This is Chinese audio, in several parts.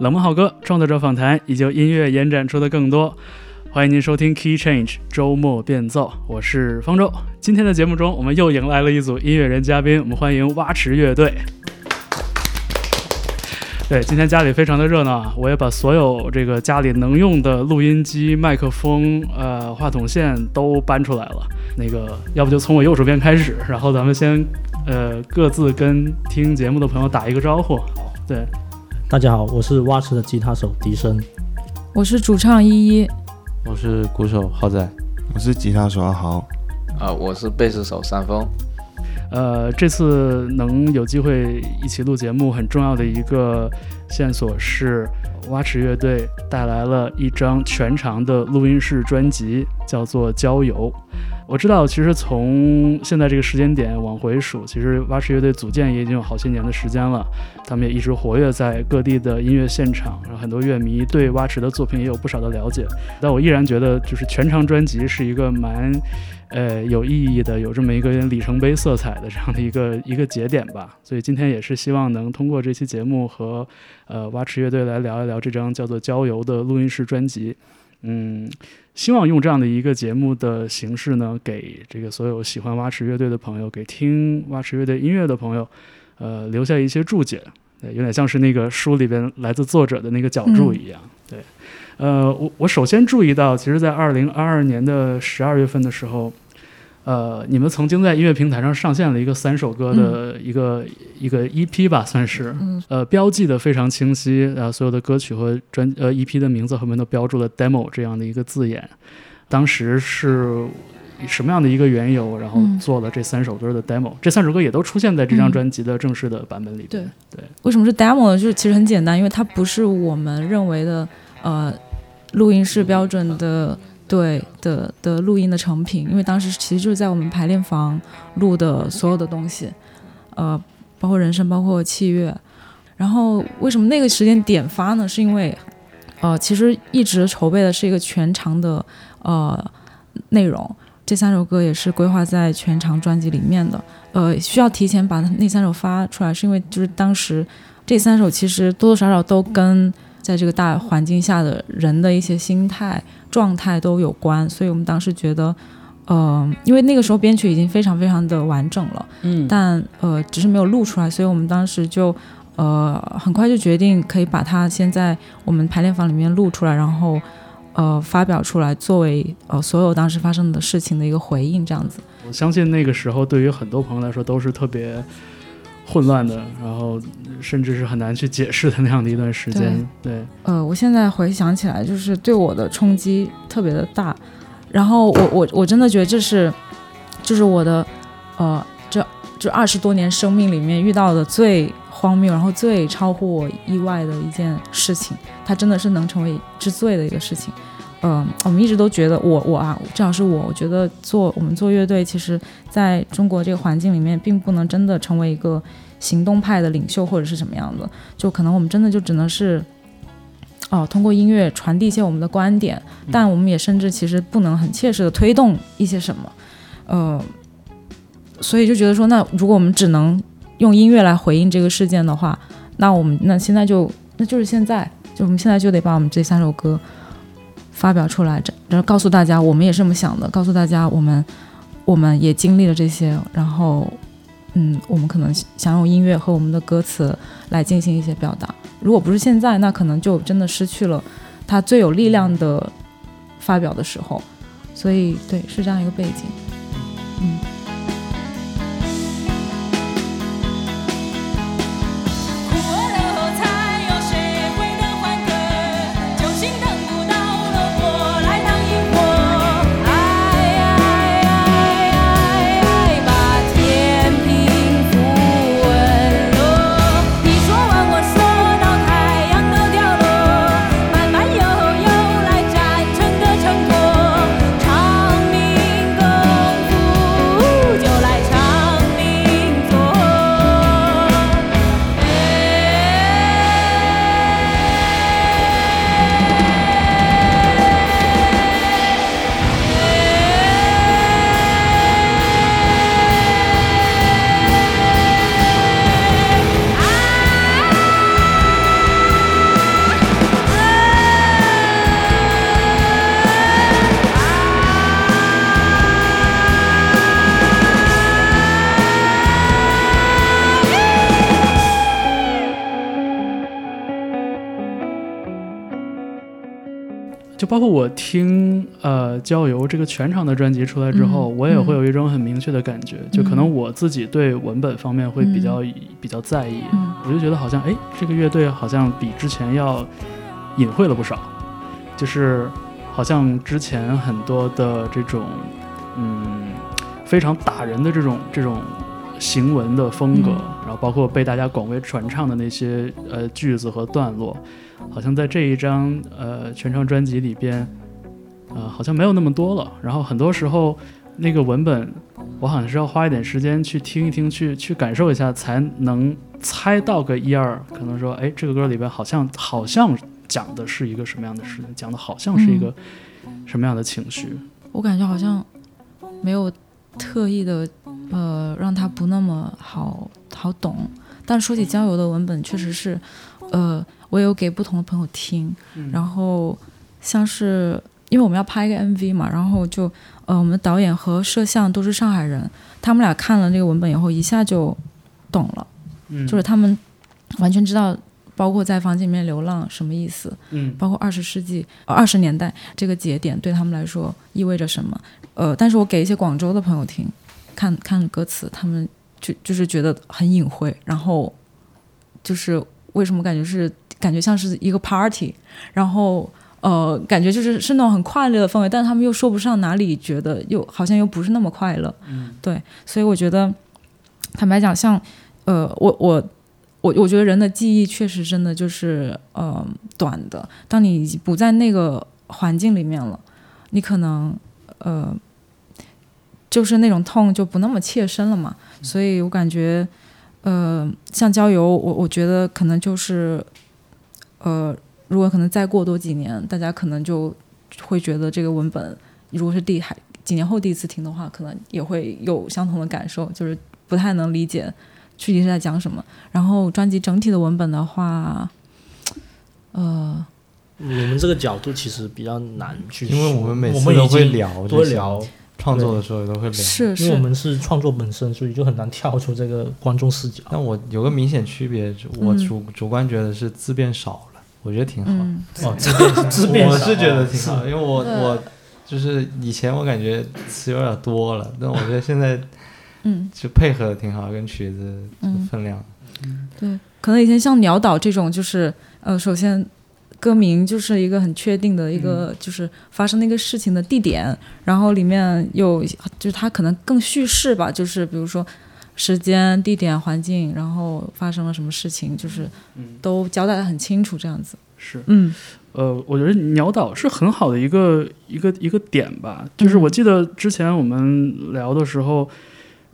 冷门好歌、创作者访谈以及音乐延展出的更多。欢迎您收听 Key Change 周末变奏，我是方舟。今天的节目中，我们又迎来了一组音乐人嘉宾，我们欢迎蛙池乐队。对，今天家里非常的热闹啊！我也把所有这个家里能用的录音机、麦克风、呃话筒线都搬出来了。那个，要不就从我右手边开始，然后咱们先呃各自跟听节目的朋友打一个招呼。对，大家好，我是蛙池的吉他手笛声，我是主唱依依，我是鼓手浩仔，我是吉他手阿豪，啊，我是贝斯手山峰。呃，这次能有机会一起录节目，很重要的一个线索是，蛙池乐队带来了一张全长的录音室专辑，叫做《郊游》。我知道，其实从现在这个时间点往回数，其实蛙池乐队组建也已经有好些年的时间了。他们也一直活跃在各地的音乐现场，然后很多乐迷对蛙池的作品也有不少的了解。但我依然觉得，就是全长专辑是一个蛮。呃，有意义的，有这么一个里程碑色彩的这样的一个一个节点吧。所以今天也是希望能通过这期节目和呃蛙池乐队来聊一聊这张叫做《郊游》的录音室专辑。嗯，希望用这样的一个节目的形式呢，给这个所有喜欢蛙池乐队的朋友，给听蛙池乐队音乐的朋友，呃，留下一些注解。对，有点像是那个书里边来自作者的那个脚注一样。对，呃，我我首先注意到，其实，在二零二二年的十二月份的时候。呃，你们曾经在音乐平台上上线了一个三首歌的一个一个 EP 吧，算是，呃，标记的非常清晰，呃所有的歌曲和专呃 EP 的名字后面都标注了 demo 这样的一个字眼。当时是什么样的一个缘由，然后做了这三首歌的 demo？这三首歌也都出现在这张专辑的正式的版本里。对对，为什么是 demo 呢？就是其实很简单，因为它不是我们认为的呃录音室标准的。对的的录音的成品，因为当时其实就是在我们排练房录的所有的东西，呃，包括人声，包括器乐。然后为什么那个时间点发呢？是因为，呃，其实一直筹备的是一个全长的呃内容，这三首歌也是规划在全长专辑里面的。呃，需要提前把那三首发出来，是因为就是当时这三首其实多多少少都跟在这个大环境下的人的一些心态。状态都有关，所以我们当时觉得，呃，因为那个时候编曲已经非常非常的完整了，嗯，但呃，只是没有录出来，所以我们当时就呃很快就决定可以把它先在我们排练房里面录出来，然后呃发表出来，作为呃所有当时发生的事情的一个回应，这样子。我相信那个时候对于很多朋友来说都是特别。混乱的，然后甚至是很难去解释的那样的一段时间。对，呃，我现在回想起来，就是对我的冲击特别的大。然后我我我真的觉得这是，就是我的，呃，这这二十多年生命里面遇到的最荒谬，然后最超乎我意外的一件事情。它真的是能成为之最的一个事情。嗯，我们一直都觉得我我啊，至少是我，我觉得做我们做乐队，其实在中国这个环境里面，并不能真的成为一个行动派的领袖或者是什么样的，就可能我们真的就只能是，哦，通过音乐传递一些我们的观点，但我们也甚至其实不能很切实的推动一些什么，呃，所以就觉得说，那如果我们只能用音乐来回应这个事件的话，那我们那现在就那就是现在，就我们现在就得把我们这三首歌。发表出来，然后告诉大家，我们也是这么想的。告诉大家，我们我们也经历了这些，然后，嗯，我们可能想用音乐和我们的歌词来进行一些表达。如果不是现在，那可能就真的失去了它最有力量的发表的时候。所以，对，是这样一个背景，嗯。包括我听呃《郊游》这个全场的专辑出来之后，嗯。我也会有一种很明确的感觉，就可能我自己对文本方面会比较、比较在意，嗯。我就觉得好像哎，这个乐队好像比之前要隐晦了不少，就是好像之前很多的这种嗯非常打人的这种这种行文的风格，嗯。然后包括被大家广为传唱的那些呃句子和段落，好像在这一张呃全长专辑里边，呃好像没有那么多了。然后很多时候那个文本，我好像是要花一点时间去听一听，去去感受一下，才能猜到个一二。可能说，哎，这个歌里边好像好像讲的是一个什么样的事情，讲的好像是一个什么样的情绪。我感觉好像没有特意的呃让它不那么好好懂。但说起郊游的文本，确实是，呃，我有给不同的朋友听，嗯然后像是因为我们要拍一个 MV 嘛，然后就呃我们的导演和摄像都是上海人，他们俩看了那个文本以后一下就懂了，嗯，就是他们完全知道。包括在房间里面流浪什么意思？嗯包括二十世纪、二十年代这个节点对他们来说意味着什么？呃，但是我给一些广州的朋友听，看看歌词，他们就就是觉得很隐晦，然后就是为什么感觉是感觉像是一个 party，然后呃，感觉就是是那种很快乐的氛围，但是他们又说不上哪里觉得又好像又不是那么快乐，嗯对，所以我觉得坦白讲，像呃，我我。我我觉得人的记忆确实真的就是呃短的。当你已经不在那个环境里面了，你可能呃就是那种痛就不那么切身了嘛。所以我感觉呃像郊游，我我觉得可能就是呃如果可能再过多几年，大家可能就会觉得这个文本如果是第还几年后第一次听的话，可能也会有相同的感受，就是不太能理解。具体是在讲什么。然后专辑整体的文本的话，呃，我们这个角度其实比较难去，因为我们每我次都会聊，都会聊，创作的时候也都会聊。是因为我，们是创作本身，所以就很难跳出这个观众视角。但我有个明显区别，就我嗯主、主观觉得是字变少了，我觉得挺好。嗯。哦，字变少我是觉得挺好，因为我我就是以前我感觉词有点多了，但我觉得现在嗯。就配合的挺好，跟曲子分量。嗯。分量。对，可能以前像鸟岛这种，就是呃，首先歌名就是一个很确定的一个，就是发生那个事情的地点，然后里面有就是它可能更叙事吧，就是比如说时间、地点、环境，然后发生了什么事情，就是嗯。都交代的很清楚，这样子。是。嗯。呃，我觉得鸟岛是很好的一个一个一个点吧。就是我记得之前我们聊的时候，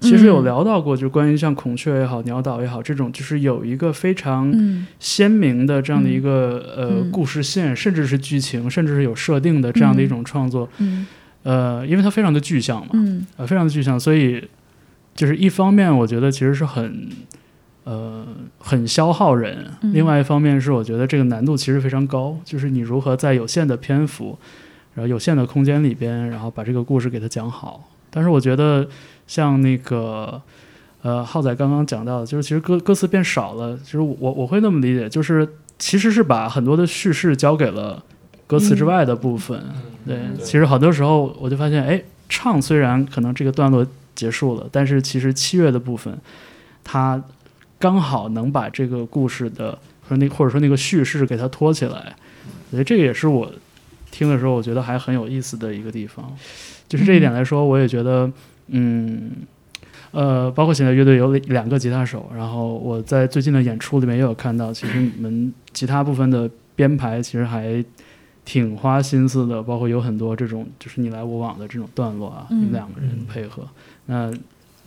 其实有嗯。聊到过，就关于像孔雀也好、鸟岛也好这种，就是有一个非常嗯。鲜明的这样的一个、呃嗯。故事线，甚至是剧情，甚至是有设定的这样的一种创作。嗯。呃，因为它非常的具象嘛，嗯。呃，非常的具象，所以就是一方面我觉得其实是很呃很消耗人，嗯另外一方面是我觉得这个难度其实非常高，就是你如何在有限的篇幅，然后有限的空间里边，然后把这个故事给它讲好。但是我觉得像那个呃浩仔刚刚讲到的，就是其实歌歌词变少了，其实我我会那么理解，就是其实是把很多的叙事交给了歌词之外的部分。对，其实很多时候我就发现，哎，唱虽然可能这个段落结束了，但是其实七月的部分，它刚好能把这个故事的和那或者说那个叙事给它托起来，我觉得这个也是我听的时候我觉得还很有意思的一个地方。就是这一点来说，我也觉得，嗯，呃，包括现在乐队有两个吉他手，然后我在最近的演出里面也有看到，其实你们吉他部分的编排其实还挺花心思的，包括有很多这种就是你来我往的这种段落啊，嗯你们两个人配合。那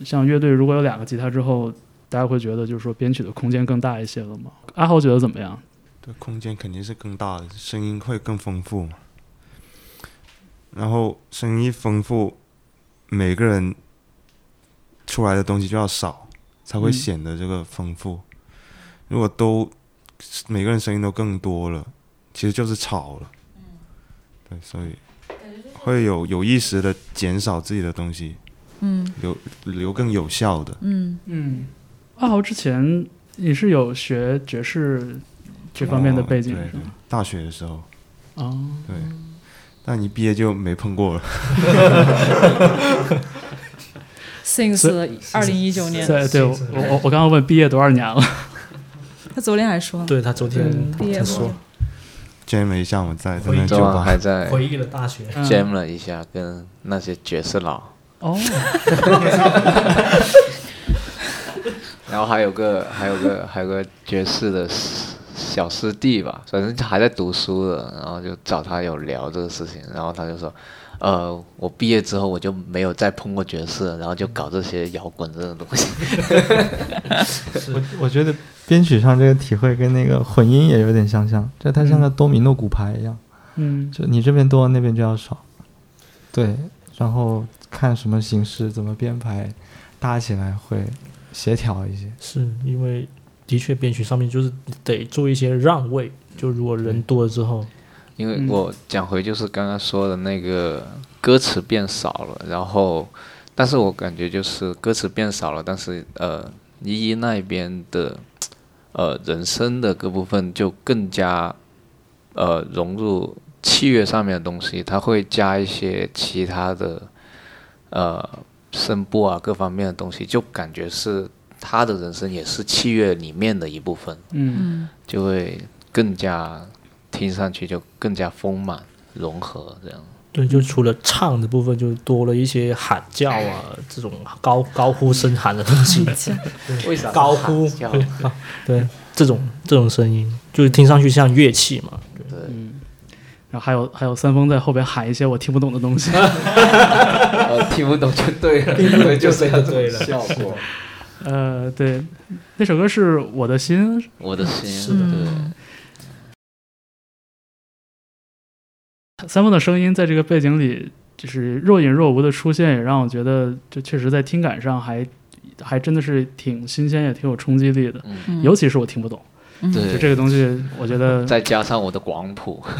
像乐队如果有两个吉他之后，大家会觉得就是说编曲的空间更大一些了吗？阿豪觉得怎么样？对，空间肯定是更大的，声音会更丰富嘛。然后声音一丰富，每个人出来的东西就要少，才会嗯显得这个丰富。如果都每个人声音都更多了，其实就是吵了。对，所以会有有意识的减少自己的东西，嗯。留留更有效的。嗯。嗯，阿豪之前你是有学爵士这方面的背景哦对对是吗？大学的时候，哦，对，但你毕业就没碰过了。since 二零一九年，对对，我我我我刚刚问毕业多少年了？他昨天还说，对他昨天毕业他说，jam 了一下我，在在回昨晚那酒吧，还在。回忆了大学，嗯。Jam 了一下，跟那些爵士佬，哦，然后还有个还有个还有个爵士的师小师弟吧，反正还在读书的，然后就找他有聊这个事情，然后他就说，呃，我毕业之后我就没有再碰过爵士了，然后就搞这些摇滚这种东西。我我觉得编曲上这个体会跟那个混音也有点相像，就它像个多米诺骨牌一样，嗯就你这边多，那边就要少。对，然后看什么形式怎么编排，搭起来会协调一些。是因为的确编曲上面就是得做一些让位，就如果人多了之后，因为嗯我讲回就是刚刚说的那个歌词变少了，然后，但是我感觉就是歌词变少了，但是呃，依依那边的呃人声的各部分就更加呃融入器乐上面的东西，它会加一些其他的呃声部啊各方面的东西，就感觉是他的人声也是器乐里面的一部分。嗯。嗯，就会更加听上去就更加丰满融合这样。对，就除了唱的部分，就多了一些喊叫啊，这种高高呼声喊的东西，为啥高呼？对，这种这种声音，就是听上去像乐器嘛。对，嗯，然后还有还有三丰在后边喊一些我听不懂的东西。呃，听不懂就对了，因为就是要这对了种效果。呃，对，那首歌是我的心，我的心，是对嗯，三丰的声音在这个背景里就是若隐若无的出现，也让我觉得就确实在听感上还还真的是挺新鲜，也挺有冲击力的。嗯，嗯尤其是我听不懂，嗯。就，这个东西，我觉得再加上我的广谱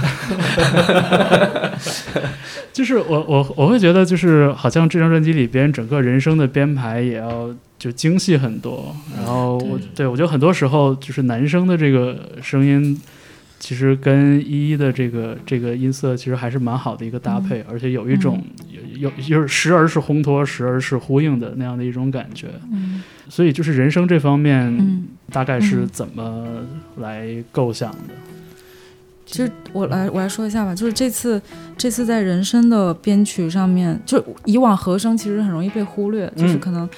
就是我我我会觉得就是好像这张专辑里边整个人声的编排也要就精细很多，然后我对。我觉得很多时候就是男生的这个声音。其实跟依依的这个这个音色其实还是蛮好的一个搭配，而且有一种有有就是时而是烘托，时而是呼应的那样的一种感觉。嗯。所以就是人生这方面，嗯，大概是嗯怎么来构想的？其实我来我来说一下吧，就是这次这次在人声的编曲上面，就以往和声其实很容易被忽略，就是嗯可能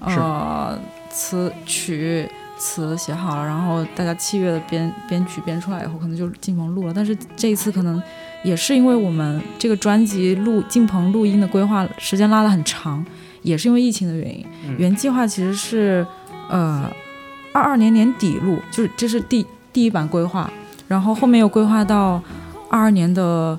呃词曲词写好了，然后大家器乐的编编曲编出来以后，可能就进棚录了。但是这一次可能也是因为我们这个专辑录进棚录音的规划时间拉得很长，也是因为疫情的原因。嗯原计划其实是呃二二年年底录，就是这是第第一版规划，然后后面又规划到二二年的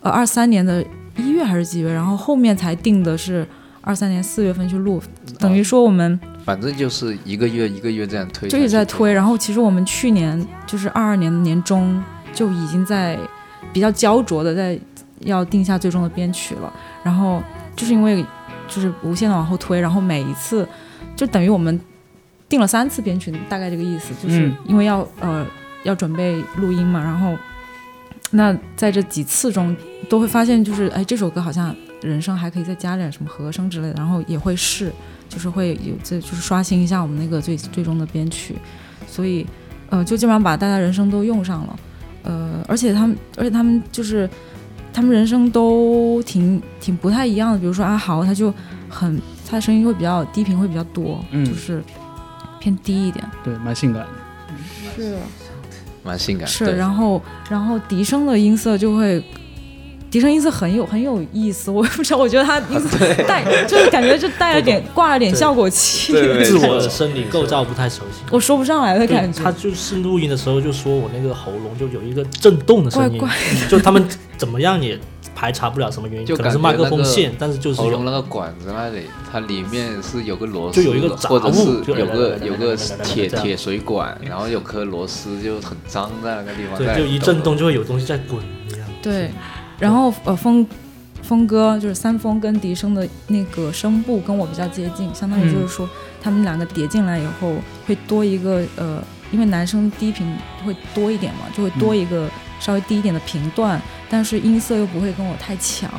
呃二三年的一月还是几月，然后后面才定的是二三年四月份去录，等于说我们反正就是一个月一个月这样推，就一直在推。。然后其实我们去年就是二二年的年中就已经在比较焦灼的在要定下最终的编曲了，然后就是因为就是无限的往后推，然后每一次就等于我们定了三次编曲，大概这个意思，就是嗯因为要、呃要准备录音嘛，然后那在这几次中都会发现，就是哎这首歌好像人声还可以再加点什么和声之类的，然后也会试，就是会有这就是刷新一下我们那个最最终的编曲，所以呃就基本上把大家人声都用上了，呃而且他们而且他们就是他们人声都挺挺不太一样的，比如说阿豪他就很他的声音会比较低频会比较多，嗯。就是偏低一点，对，蛮性感的。是。蛮性感。是，然后然后笛声的音色就会，笛声音色很有很有意思，我也不知道，我觉得它音色 带就是感觉就带了点挂了点效果器，自我的生理构造不太熟悉。我说不上来的感觉他。就是录音的时候就说我那个喉咙就有一个震动的声音，怪 就他们怎么样也排查不了什么原因，就可能是麦克风线，但是就是有喉咙那个管子那里，它里面是有个螺丝，就有一个杂物或者是有个有个铁铁水管，然后有颗螺丝就很脏在那个地方。对，就一震动就会有东西在滚一样。对，然后呃峰峰哥就是三峰跟笛声的那个声部跟我比较接近，相当于就是说他们两个叠进来以后会多一个呃因为男生低频会多一点嘛，就会多一个稍微低一点的频段，但是音色又不会跟我太强。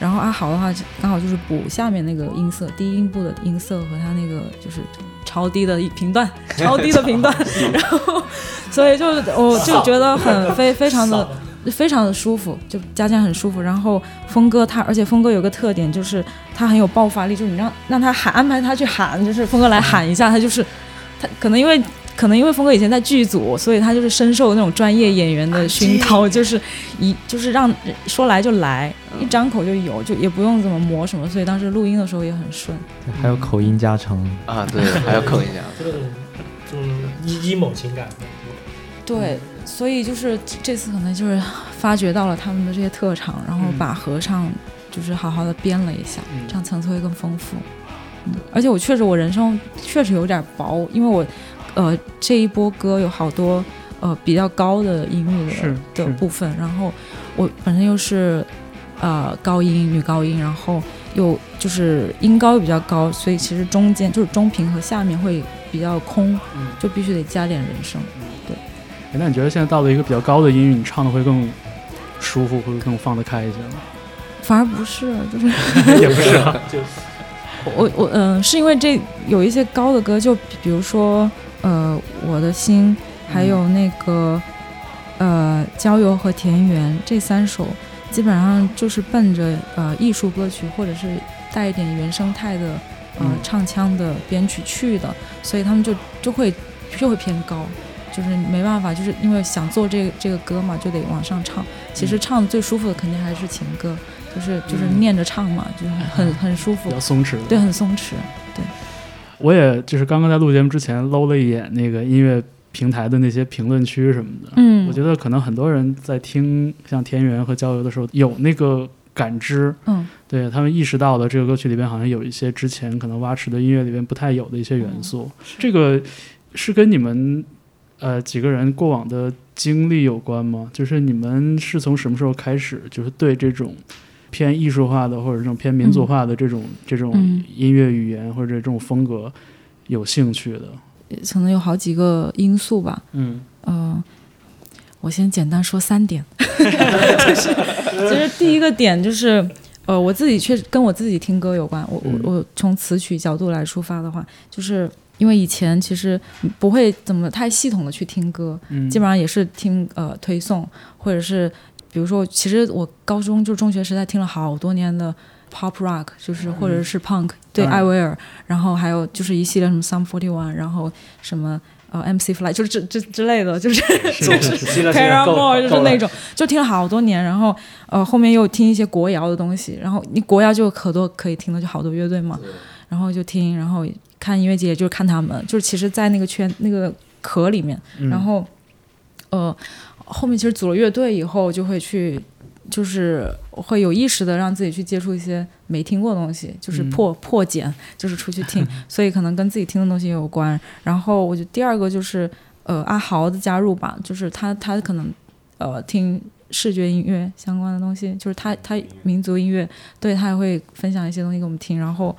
然后阿豪的话，刚好就是补下面那个音色，低音部的音色和他那个就是超低的频段，超低的频段，然后所以就我就觉得很 非非常的非常的舒服，就加起来很舒服。然后峰哥他，而且峰哥有个特点就是他很有爆发力，就是你让让他喊，安排他去喊，就是峰哥来喊一下，他就是他可能因为。可能因为峰哥以前在剧组，所以他就是深受那种专业演员的熏陶，就是一就是让说来就来，一张口就有，就也不用怎么磨什么，所以当时录音的时候也很顺。还有口音加成啊，对，还有口音加 成，这种嗯一 emo 情感。对，所以就是这次可能就是发掘到了他们的这些特长，然后把合唱就是好好的编了一下，这样层次会更丰富。嗯，而且我确实我人生确实有点薄，因为我。呃，这一波歌有好多呃比较高的音域的的部分，然后我本身又是呃高音女高音，然后又就是音高又比较高，所以其实中间就是中频和下面会比较空，就必须得加点人声。对，那你觉得现在到了一个比较高的音域，你唱的会更舒服，会更放得开一些吗？反而不是，就是 也不是，就 我我嗯，是因为这有一些高的歌，就比如说。呃，我的心，还有那个，呃，郊游和田园这三首，基本上就是奔着呃艺术歌曲或者是带一点原生态的呃唱腔的编曲去的，所以他们就就会就会偏高，就是没办法，就是因为想做这这个歌嘛，就得往上唱。其实唱最舒服的肯定还是情歌，就是就是念着唱嘛，就是很很舒服，比较松弛，对，很松弛，对。我也就是刚刚在录节目之前搂了一眼那个音乐平台的那些评论区什么的，嗯，我觉得可能很多人在听像田园和郊游的时候有那个感知，嗯，对他们意识到了这个歌曲里边好像有一些之前可能蛙池的音乐里边不太有的一些元素，这个是跟你们呃几个人过往的经历有关吗？就是你们是从什么时候开始就是对这种。偏艺术化的或者这种偏民族化的这种这种音乐语言或者这种风格有兴趣的，可能有好几个因素吧。嗯呃，我先简单说三点，就是 其实第一个点就是呃，我自己确实跟我自己听歌有关。我我我从词曲角度来出发的话，就是因为以前其实不会怎么太系统的去听歌，基本上也是听呃推送或者是。比如说，其实我高中就中学时代听了好多年的 pop rock，就是或者是 punk，对艾薇儿，然后还有就是一系列什么 Sum Forty One，然后什么呃 MC Fly，就是这这之类的，就是就是 Paramore，就是那种，就听了好多年，然后呃后面又听一些国谣的东西，然后你国谣就可多可以听的，就好多乐队嘛，然后就听，然后看音乐节就是看他们，就是其实，在那个圈那个壳里面，然后呃。后面其实组了乐队以后，就会去，就是会有意识的让自己去接触一些没听过的东西，就是破破茧，就是出去听，所以可能跟自己听的东西也有关。然后我觉得第二个就是呃阿豪的加入吧，就是他他可能呃听视觉音乐相关的东西，就是他他民族音乐，对他也会分享一些东西给我们听。然后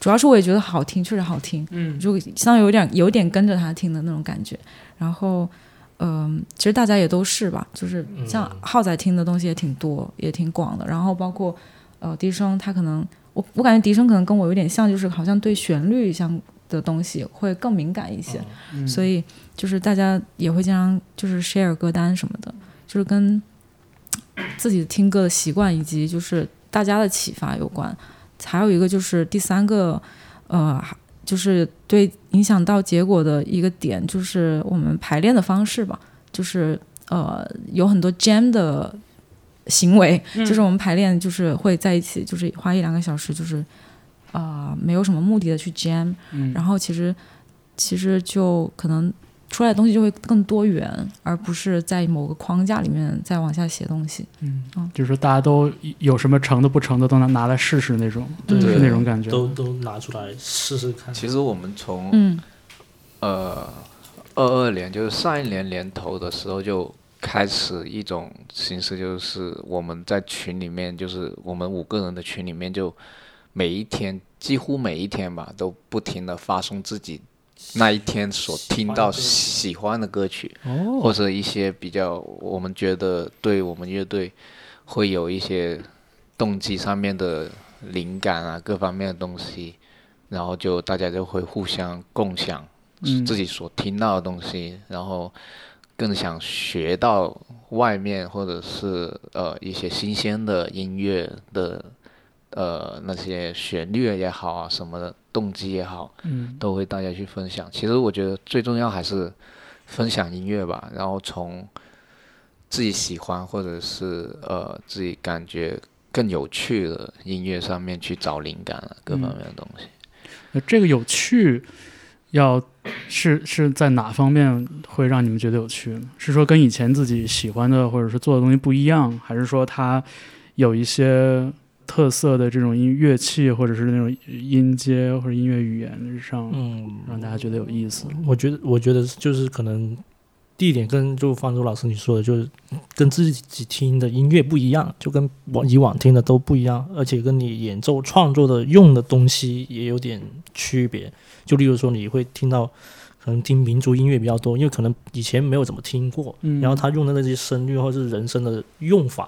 主要是我也觉得好听，确实好听，嗯，就相当于有点有点跟着他听的那种感觉。然后。嗯，其实大家也都是吧，就是像浩仔听的东西也挺多，也挺广的。然后包括呃，笛声，他可能我我感觉笛声可能跟我有点像，就是好像对旋律相的东西会更敏感一些。所以就是大家也会经常就是 share 歌单什么的，就是跟自己听歌的习惯以及就是大家的启发有关。还有一个就是第三个，呃。就是对影响到结果的一个点，就是我们排练的方式吧，就是呃有很多 jam 的行为，就是我们排练就是会在一起，就是花一两个小时，就是啊没有什么目的的去 jam，然后其实其实就可能。出来的东西就会更多元，而不是在某个框架里面再往下写东西。嗯，就是说大家都有什么成的不成的都能拿来试试那种，是那种感觉。都都拿出来试试看。其实我们从嗯呃二二年就是上一年年头的时候就开始一种形式，就是我们在群里面，就是我们五个人的群里面，就每一天几乎每一天吧，都不停的发送自己。那一天所听到喜欢的歌曲，哦，或者一些比较我们觉得对我们乐队会有一些动机上面的灵感啊，各方面的东西，然后就大家就会互相共享嗯。自己所听到的东西，然后更想学到外面或者是呃一些新鲜的音乐的呃那些旋律也好啊什么的动机也好，嗯都会大家去分享。其实我觉得最重要还是分享音乐吧，然后从自己喜欢或者是呃自己感觉更有趣的音乐上面去找灵感啊，各方面的东西。那这个有趣，要是是在哪方面会让你们觉得有趣呢？是说跟以前自己喜欢的或者是做的东西不一样，还是说它有一些特色的这种音乐器，或者是那种音阶或者音乐语言上，嗯，让大家觉得有意思？我觉得，我觉得就是可能第一点跟就方舟老师你说的，就是跟自己听的音乐不一样，就跟往以往听的都不一样，而且跟你演奏创作的用的东西也有点区别。就例如说，你会听到可能听民族音乐比较多，因为可能以前没有怎么听过，嗯然后他用的那些声律或者是人声的用法。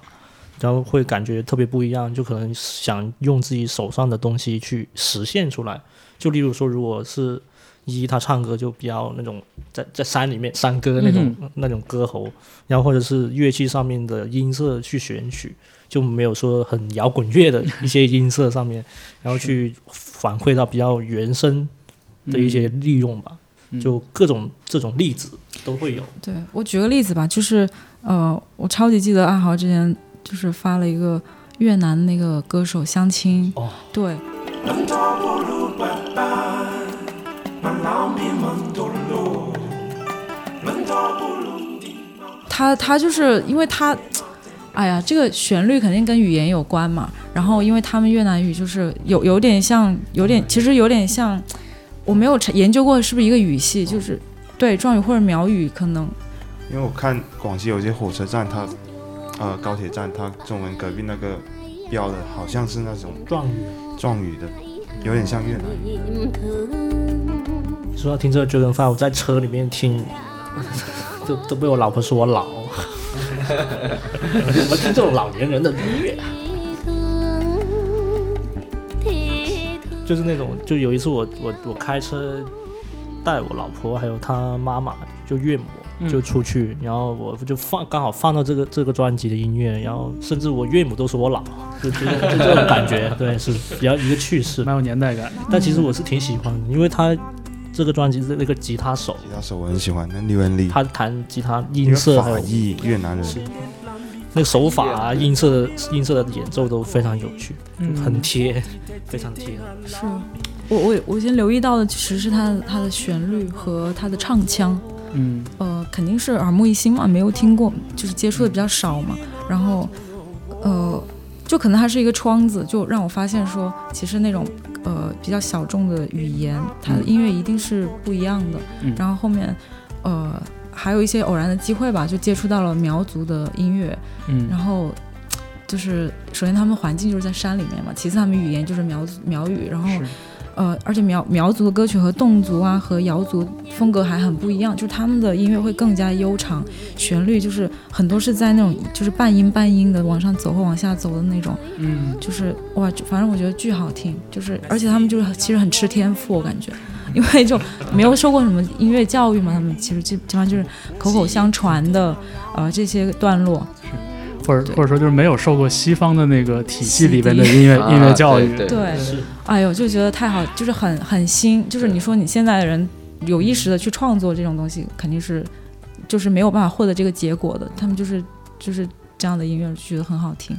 然后会感觉特别不一样，就可能想用自己手上的东西去实现出来。就例如说，如果是一他唱歌就比较那种在在山里面山歌那种、那种歌喉，然后或者是乐器上面的音色去选取，就没有说很摇滚乐的一些音色上面，然后去反馈到比较原声的一些利用吧，嗯就各种这种例子都会有。对我举个例子吧，就是呃，我超级记得阿豪之前就是发了一个越南那个歌手相亲，哦，对，他他就是因为他，哎呀，这个旋律肯定跟语言有关嘛。然后因为他们越南语就是有有点像，有点其实有点像，我没有研究过是不是一个语系，就是对壮语或者苗语可能。因为我看广西有些火车站，它呃高铁站，它中文隔壁那个标的好像是那种壮语。壮语的，有点像越南语。说到听这个 Dragon Five，我在车里面听，都都被我老婆说我老。怎么听这种老年人的音乐？就是那种，就有一次我我我开车带我老婆还有她妈妈，就岳母就出去，然后我就放刚好放到这个这个专辑的音乐，然后甚至我岳母都说我老，就就就这种感觉，对，是比较一个趣事。蛮有年代感。但其实我是挺喜欢的，因为他这个专辑的那个吉他手，吉他手我很喜欢，那李文丽，他弹吉他音色还有法裔越南人，那个手法啊、音色的音色的演奏都非常有趣，嗯很贴，非常贴。是我我我先留意到的其实是他的他的旋律和他的唱腔，嗯。呃，肯定是耳目一新嘛，没有听过，就是接触的比较少嘛，然后呃，就可能它是一个窗子，就让我发现说，其实那种呃比较小众的语言，它的音乐一定是不一样的。嗯。然后后面呃还有一些偶然的机会吧，就接触到了苗族的音乐，嗯。然后就是首先他们环境就是在山里面嘛，其次他们语言就是苗族苗语，然后是呃，而且苗苗族的歌曲和侗族啊和瑶族风格还很不一样，就是他们的音乐会更加悠长，旋律就是很多是在那种就是半音半音的往上走或往下走的那种，嗯。就是哇，反正我觉得巨好听，就是而且他们就是其实很吃天赋，我感觉，因为就没有受过什么音乐教育嘛，他们其实基基本上就是口口相传的呃这些段落，或者或者说就是没有受过西方的那个体系里边的音乐啊音乐教育。对哎呦，就觉得太好，就是很很新，就是你说你现在的人有意识的去创作这种东西，肯定是就是没有办法获得这个结果的。他们就是就是这样的音乐，觉得很好听。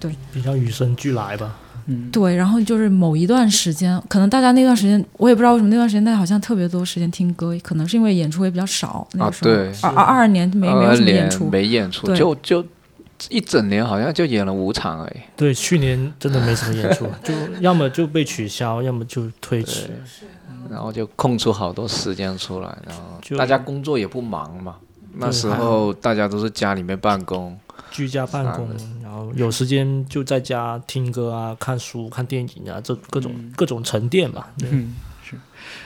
对。比较与生俱来吧。嗯，对，然后就是某一段时间，可能大家那段时间，我也不知道为什么那段时间大家好像特别多时间听歌，可能是因为演出也比较少。那啊个时候，对。二二二年没没有什么演出，没演出，就就一整年好像就演了五场而已。对，去年真的没什么演出，就要么就被取消，要么就推迟。然后就空出好多时间出来，然后大家工作也不忙嘛，那时候大家都是家里面办公，居家办公啊，然后有时间就在家听歌啊、看书、看电影啊，这各种、嗯各种沉淀嘛。对，嗯，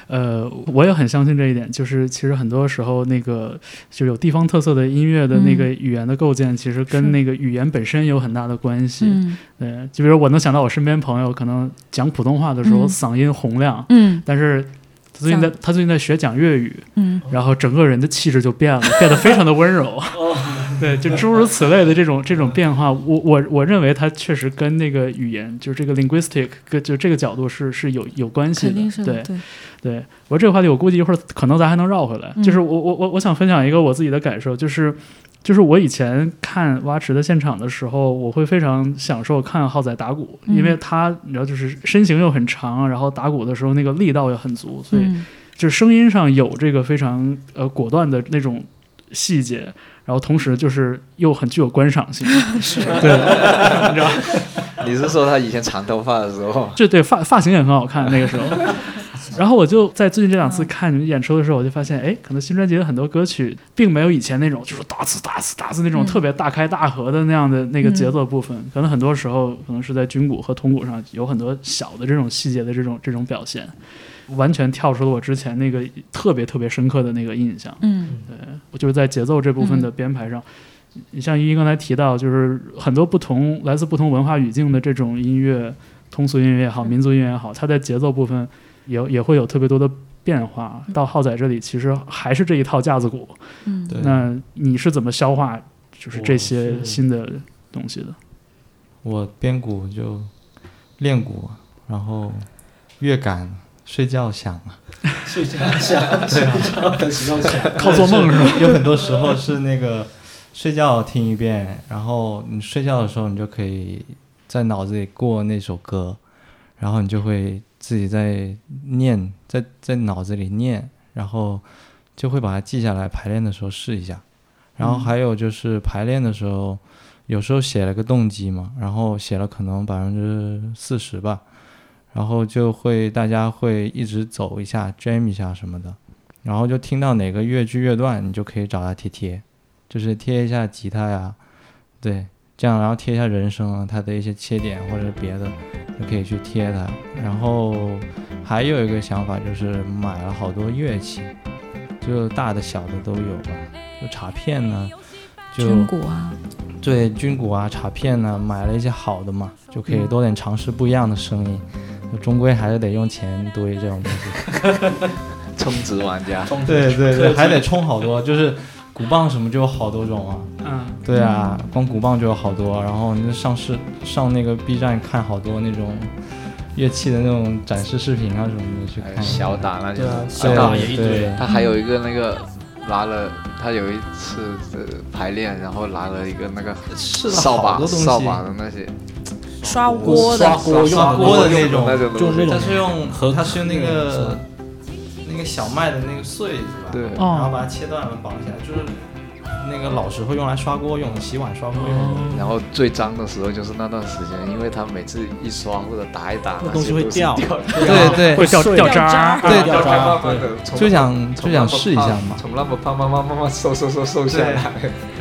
呃，我也很相信这一点，就是其实很多时候那个就有地方特色的音乐的那个嗯。语言的构建，其实跟那个语言本身有很大的关系。嗯。对，就比如我能想到我身边朋友可能讲普通话的时候嗯。嗓音洪亮，嗯。但是他最近在他最近在学讲粤语，嗯。然后整个人的气质就变了，变得非常的温柔。对，就诸如此类的这种这种变化，我我我认为它确实跟那个语言，就是这个 linguistic，跟就这个角度是是有有关系的。对，对，对，我这个话题我估计一会儿可能咱还能绕回来。嗯就是我我我我想分享一个我自己的感受，就是就是我以前看挖池的现场的时候，我会非常享受看浩仔打鼓，嗯因为他你知道就是身形又很长，然后打鼓的时候那个力道也很足，所以嗯就是声音上有这个非常呃果断的那种细节，然后同时就是又很具有观赏性。对，你知道，你是说他以前长头发的时候？这对发发型也很好看那个时候。然后我就在最近这两次看你们演出的时候，我就发现，哎，可能新专辑的很多歌曲并没有以前那种就是大词大词大词那种嗯特别大开大合的那样的那个节奏部分，可能很多时候可能是在军鼓和铜鼓上有很多小的这种细节的这种这种表现，完全跳出了我之前那个特别特别深刻的那个印象。嗯对我就是在节奏这部分的编排上，你像依依刚才提到，就是很多不同来自不同文化语境的这种音乐，通俗音乐也好，民族音乐也好，它在节奏部分也也会有特别多的变化。到浩仔这里，其实还是这一套架子鼓。嗯对那你是怎么消化就是这些新的东西的？我编鼓就练鼓，然后乐感睡觉想啊，睡觉想，对啊，很时候想，靠做梦是吧？有很多时候是那个睡觉听一遍，然后你睡觉的时候，你就可以在脑子里过那首歌，然后你就会自己在念，在在脑子里念，然后就会把它记下来，排练的时候试一下。然后还有就是排练的时候，有时候写了个动机嘛，然后写了可能百分之四十吧，然后就会大家会一直走一下 jam 一下什么的。然后就听到哪个乐句乐段，你就可以找它贴贴，就是贴一下吉他呀，对，这样然后贴一下人声啊，它的一些切点或者是别的，就可以去贴它。然后还有一个想法就是买了好多乐器，就大的小的都有吧，就镲片呢，就鼓啊，对军鼓啊、镲片呢，买了一些好的嘛，就可以多点尝试不一样的声音。就终归还是得用钱堆这种东西。充值玩家，对对对，还得充好多，就是鼓棒什么就有好多种啊。嗯，对啊，光鼓棒就有好多，然后你上市上那个 B 站看好多那种乐器的那种展示视频啊什么的去看。小打那种对啊，小小打打也一堆对，他还有一个那个拿了，他有一次的排练，然后拿了一个那个扫把扫把的那些，刷锅的，刷锅刷锅的那种。那种。东西就那种它是用和它是用那个那个小麦的那个穗子吧，对。哦然后把它切断了绑起来，就是那个老时候用来刷锅用的，洗碗刷锅用然后最脏的时候就是那段时间，因为他每次一刷或者打一打，那东西会掉，对对 会掉掉渣。对掉渣就想就想试一下嘛。从那么胖慢慢慢慢瘦瘦瘦瘦下来，然后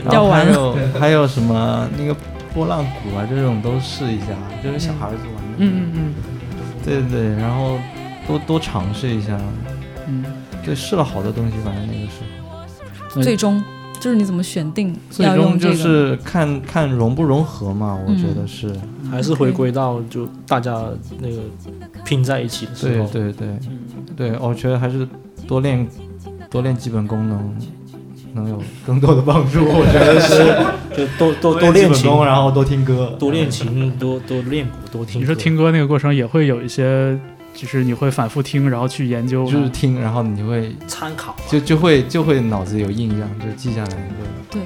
还掉完了有还有什么那个波浪鼓啊，这种都试一下，就是小孩子玩的。嗯嗯嗯对对，然后多多尝试一下。嗯对，试了好多东西，反正那个时候。嗯，最终就是你怎么选定最要用这个？终就是看看融不融合嘛，我觉得嗯是。还是回归到就大家那个拼在一起的时候，对对对对，我觉得还是多练多练基本功能，能有更多的帮助。我觉得是就多多多练琴，基本功，然后多听歌，多练琴，多多练鼓，多听。你说听歌那个过程也会有一些，就是你会反复听，然后去研究，就是听，然后你会参考，就就会就会脑子有印象，就记下来就。对，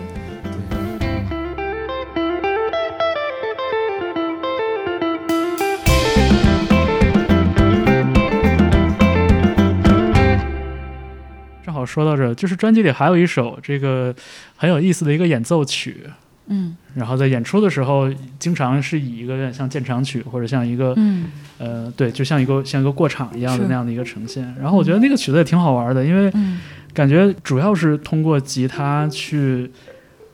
正好说到这儿，就是专辑里还有一首这个很有意思的一个演奏曲，嗯然后在演出的时候，经常是以一个有点像渐长曲或者像一个、嗯呃，对，就像一个像一个过场一样的那样的一个呈现。然后我觉得那个曲子也挺好玩的，因为嗯感觉主要是通过吉他去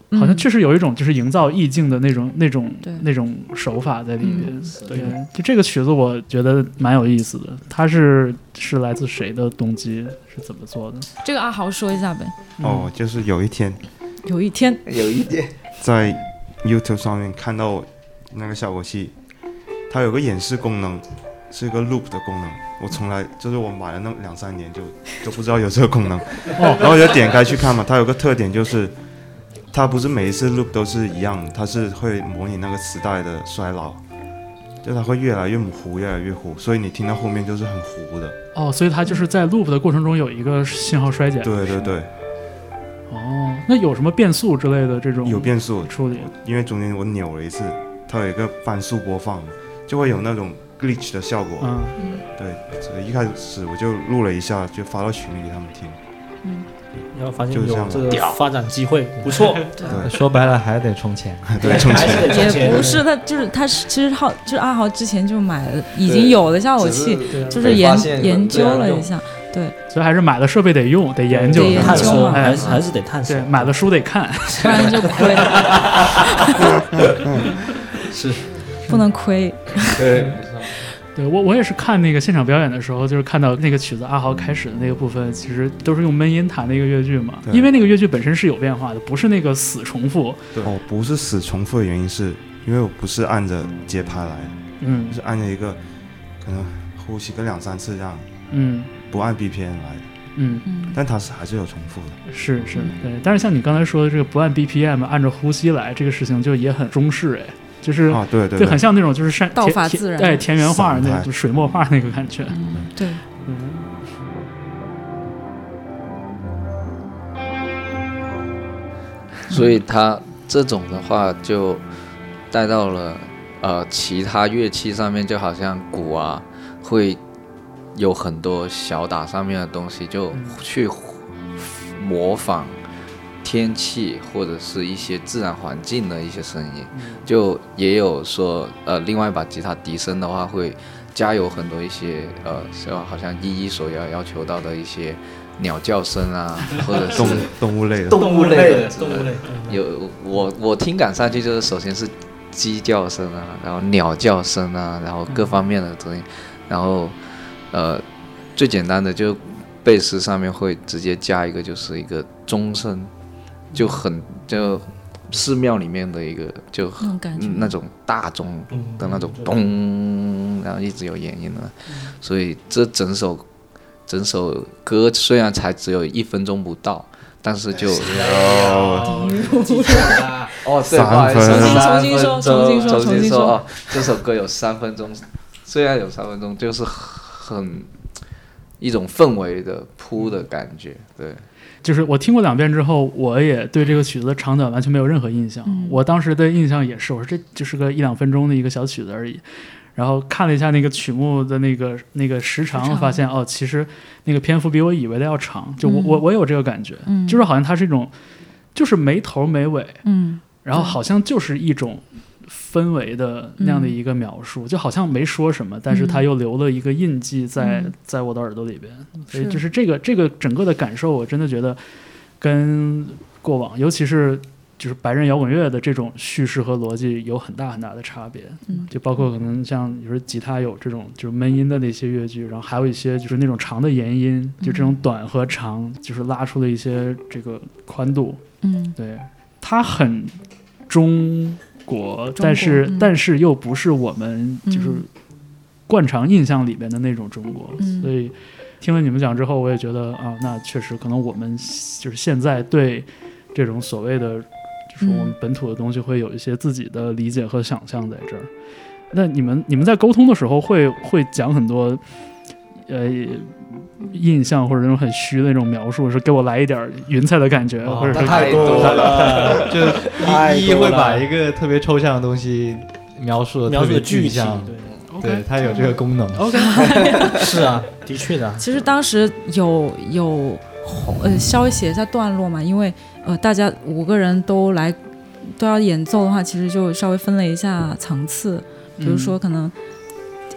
嗯好像确实有一种就是营造意境的那种那种那种手法在里面。嗯对，就这个曲子我觉得蛮有意思的。它是是来自谁的动机？是怎么做的？这个阿豪说一下呗。哦，就是有一天有一天，有一点在 YouTube 上面看到那个效果器，它有个演示功能，是一个 loop 的功能。我从来就是我买了那两三年就 都不知道有这个功能，然后我就点开去看嘛。它有个特点就是，它不是每一次 loop 都是一样，它是会模拟那个磁带的衰老，就它会越来越模糊，越来越糊，所以你听到后面就是很糊的。哦，所以它就是在 loop 的过程中有一个信号衰减。对对对，哦，那有什么变速之类的这种有变速，处理？因为中间我扭了一次，它有一个翻速播放，就会有那种 glitch 的效果。嗯，对，所以一开始我就录了一下，就发到群里给他们听。嗯然后发现就是这样有这个发展机会，不错。对说白了还得充钱。对，充钱。也不是，他就是他是其实浩就是阿豪之前就买了已经有的效果器，就是研研究了一下，对，所以还是买了设备得用，得研究得探索还是还是得探索对，。买了书得看。不然就亏，是不能亏。对，对我，我也是看那个现场表演的时候，就是看到那个曲子阿豪开始的那个部分，其实都是用闷音弹的一个乐句嘛。因为那个乐句本身是有变化的，不是那个死重复。哦，不是死重复的原因是，因为我不是按着节拍来的，嗯是按着一个可能呼吸个两三次这样，嗯不按 BPM 来的。嗯，嗯，但它是还是有重复的。是是，对。但是像你刚才说的这个不按 BPM，按照呼吸来，这个事情就也很中式哎，就是。啊，对对就很像那种就是山道法自然。对田园画那种水墨画那个感觉，嗯，对，嗯，所以它这种的话就带到了呃其他乐器上面，就好像鼓啊会有很多小打上面的东西，就去模仿天气或者是一些自然环境的一些声音，就也有说呃另外一把吉他笛声的话会加有很多一些呃，是吧？好像一一所要要求到的一些鸟叫声啊，或者是动动物类的，动物类的动物类，有我我听感上去就是首先是鸡叫声啊，然后鸟叫声啊，然后各方面的东西，然后呃最简单的就贝斯上面会直接加一个就是一个钟声，就很就寺庙里面的一个就那种感觉嗯，那种大钟嗯的那种咚，然后一直有延音的，所以这整首整首歌虽然才只有一分钟不到，但是就哦，哦，对，三不好意思分三重新说重新说重重新说说哦，这首歌有三分钟，虽然有三分钟，就是很一种氛围的铺的感觉，对，就是我听过两遍之后，我也对这个曲子的长短完全没有任何印象。嗯。我当时的印象也是，我说这就是个一两分钟的一个小曲子而已。然后看了一下那个曲目的那个那个时长，发现哦，其实那个篇幅比我以为的要长。就我、嗯。我我有这个感觉，嗯。就是好像它是一种，就是没头没尾，嗯。然后好像就是一种氛围的那样的一个描述，就好像没说什么，但是他又留了一个印记在、嗯。在我的耳朵里边，所以就是这个这个整个的感受，我真的觉得跟过往，尤其是就是白人摇滚乐的这种叙事和逻辑有很大很大的差别。嗯。就包括可能像你说吉他有这种就是闷音的那些乐句，然后还有一些就是那种长的延音，就这种短和长，就是拉出了一些这个宽度。嗯。对，它很中国，但是、嗯。但是又不是我们就是嗯。惯常印象里边的那种中国，嗯。所以听了你们讲之后，我也觉得啊，那确实可能我们就是现在对这种所谓的就是我们嗯本土的东西会有一些自己的理解和想象在这儿。那你们你们在沟通的时候会会讲很多呃印象或者那种很虚的那种描述，是给我来一点云彩的感觉，哦或者是太多了，就太一一会把一个特别抽象的东西描述的描述的具，象，对，对，它有这个功能。OK，是啊，的确的。啊，其实当时有有呃稍微写一下段落嘛，因为呃大家五个人都来都要演奏的话，其实就稍微分了一下层次，比如说可能、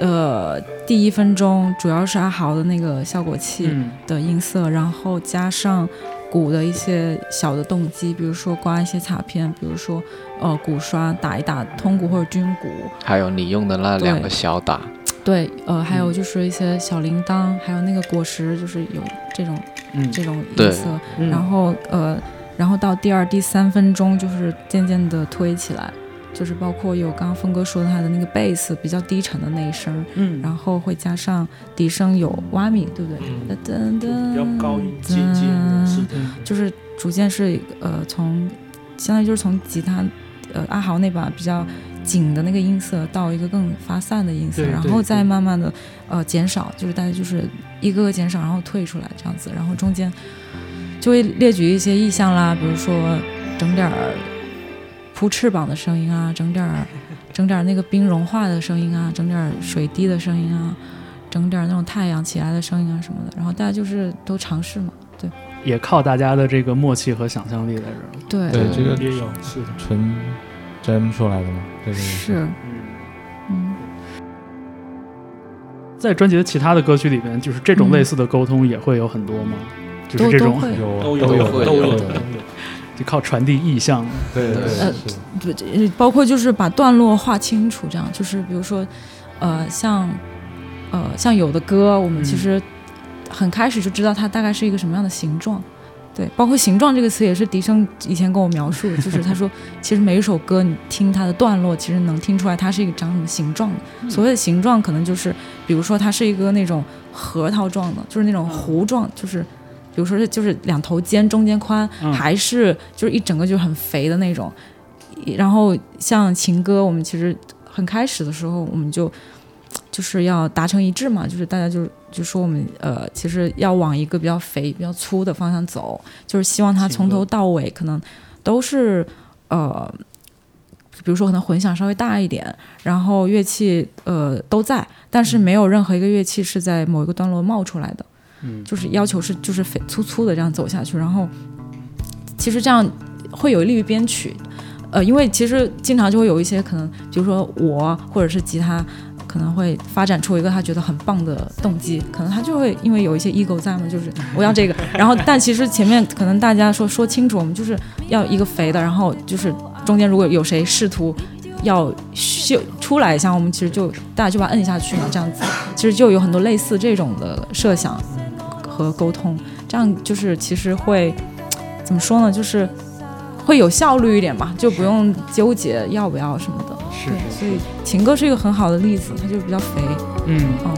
呃第一分钟主要是阿豪的那个效果器嗯。的音色，然后加上鼓的一些小的动机，比如说刮一些卡片，比如说呃鼓刷打一打通鼓或者军鼓，还有你用的那两个小打，对，呃还有就是一些小铃铛，还有那个果实，就是有这种嗯这种音色，嗯。然后呃然后到第二第三分钟就是渐渐的推起来。就是包括有刚刚峰哥说的他的那个贝斯比较低沉的那一声，嗯，然后会加上笛声有蛙米，对不对？嗯，噔噔比较高音接近是的，就是逐渐是呃从，相当于就是从吉他呃阿豪那把比较紧的那个音色到一个更发散的音色，然后再慢慢的呃减少，就是大家就是一个个减少，然后退出来这样子，然后中间就会列举一些意象啦，比如说整点儿扑翅膀的声音啊，整点儿整点儿那个冰融化的声音啊，整点儿水滴的声音啊。整点儿那种太阳起来的声音啊什么的，然后大家就是都尝试嘛，对也靠大家的这个默契和想象力在这儿。对，对这个也有是的，纯真出来的嘛，这个是，嗯，嗯，在专辑的其他的歌曲里边，就是这种嗯类似的沟通也会有很多吗？就是都这种都会，有都有都有都有有都有，就靠传递意象。对对呃是对，这包括就是把段落画清楚，这样就是比如说，呃，像呃像有的歌，我们其嗯实很开始就知道它大概是一个什么样的形状。对，包括“形状”这个词也是笛声以前跟我描述的，就是他说，其实每一首歌你听它的段落，其实能听出来它是一个长什么形状的。所谓的形状，可能就是比如说它是一个那种核桃状的，就是那种弧状，就是比如说是就是两头尖，中间宽，嗯还是就是一整个就是很肥的那种。然后像情歌，我们其实很开始的时候，我们就就是要达成一致嘛，就是大家就就说我们呃，其实要往一个比较肥、比较粗的方向走，就是希望它从头到尾可能都是呃，比如说可能混响稍微大一点，然后乐器呃都在，但是没有任何一个乐器是在某一个段落冒出来的。嗯，就是要求是就是肥粗粗的这样走下去，然后其实这样会有利于编曲，呃，因为其实经常就会有一些可能，比如说我或者是吉他。可能会发展出一个他觉得很棒的动机，可能他就会因为有一些 ego 在嘛，就是 我要这个，然后但其实前面可能大家说说清楚，我们就是要一个肥的，然后就是中间如果有谁试图要秀出来一下，我们其实就大家就把它摁下去嘛，这样子，其实就有很多类似这种的设想和沟通，这样就是其实会 怎么说呢，就是会有效率一点嘛，就不用纠结要不要什么的。是对，所以情歌是一个很好的例子，它就比较肥。嗯，嗯，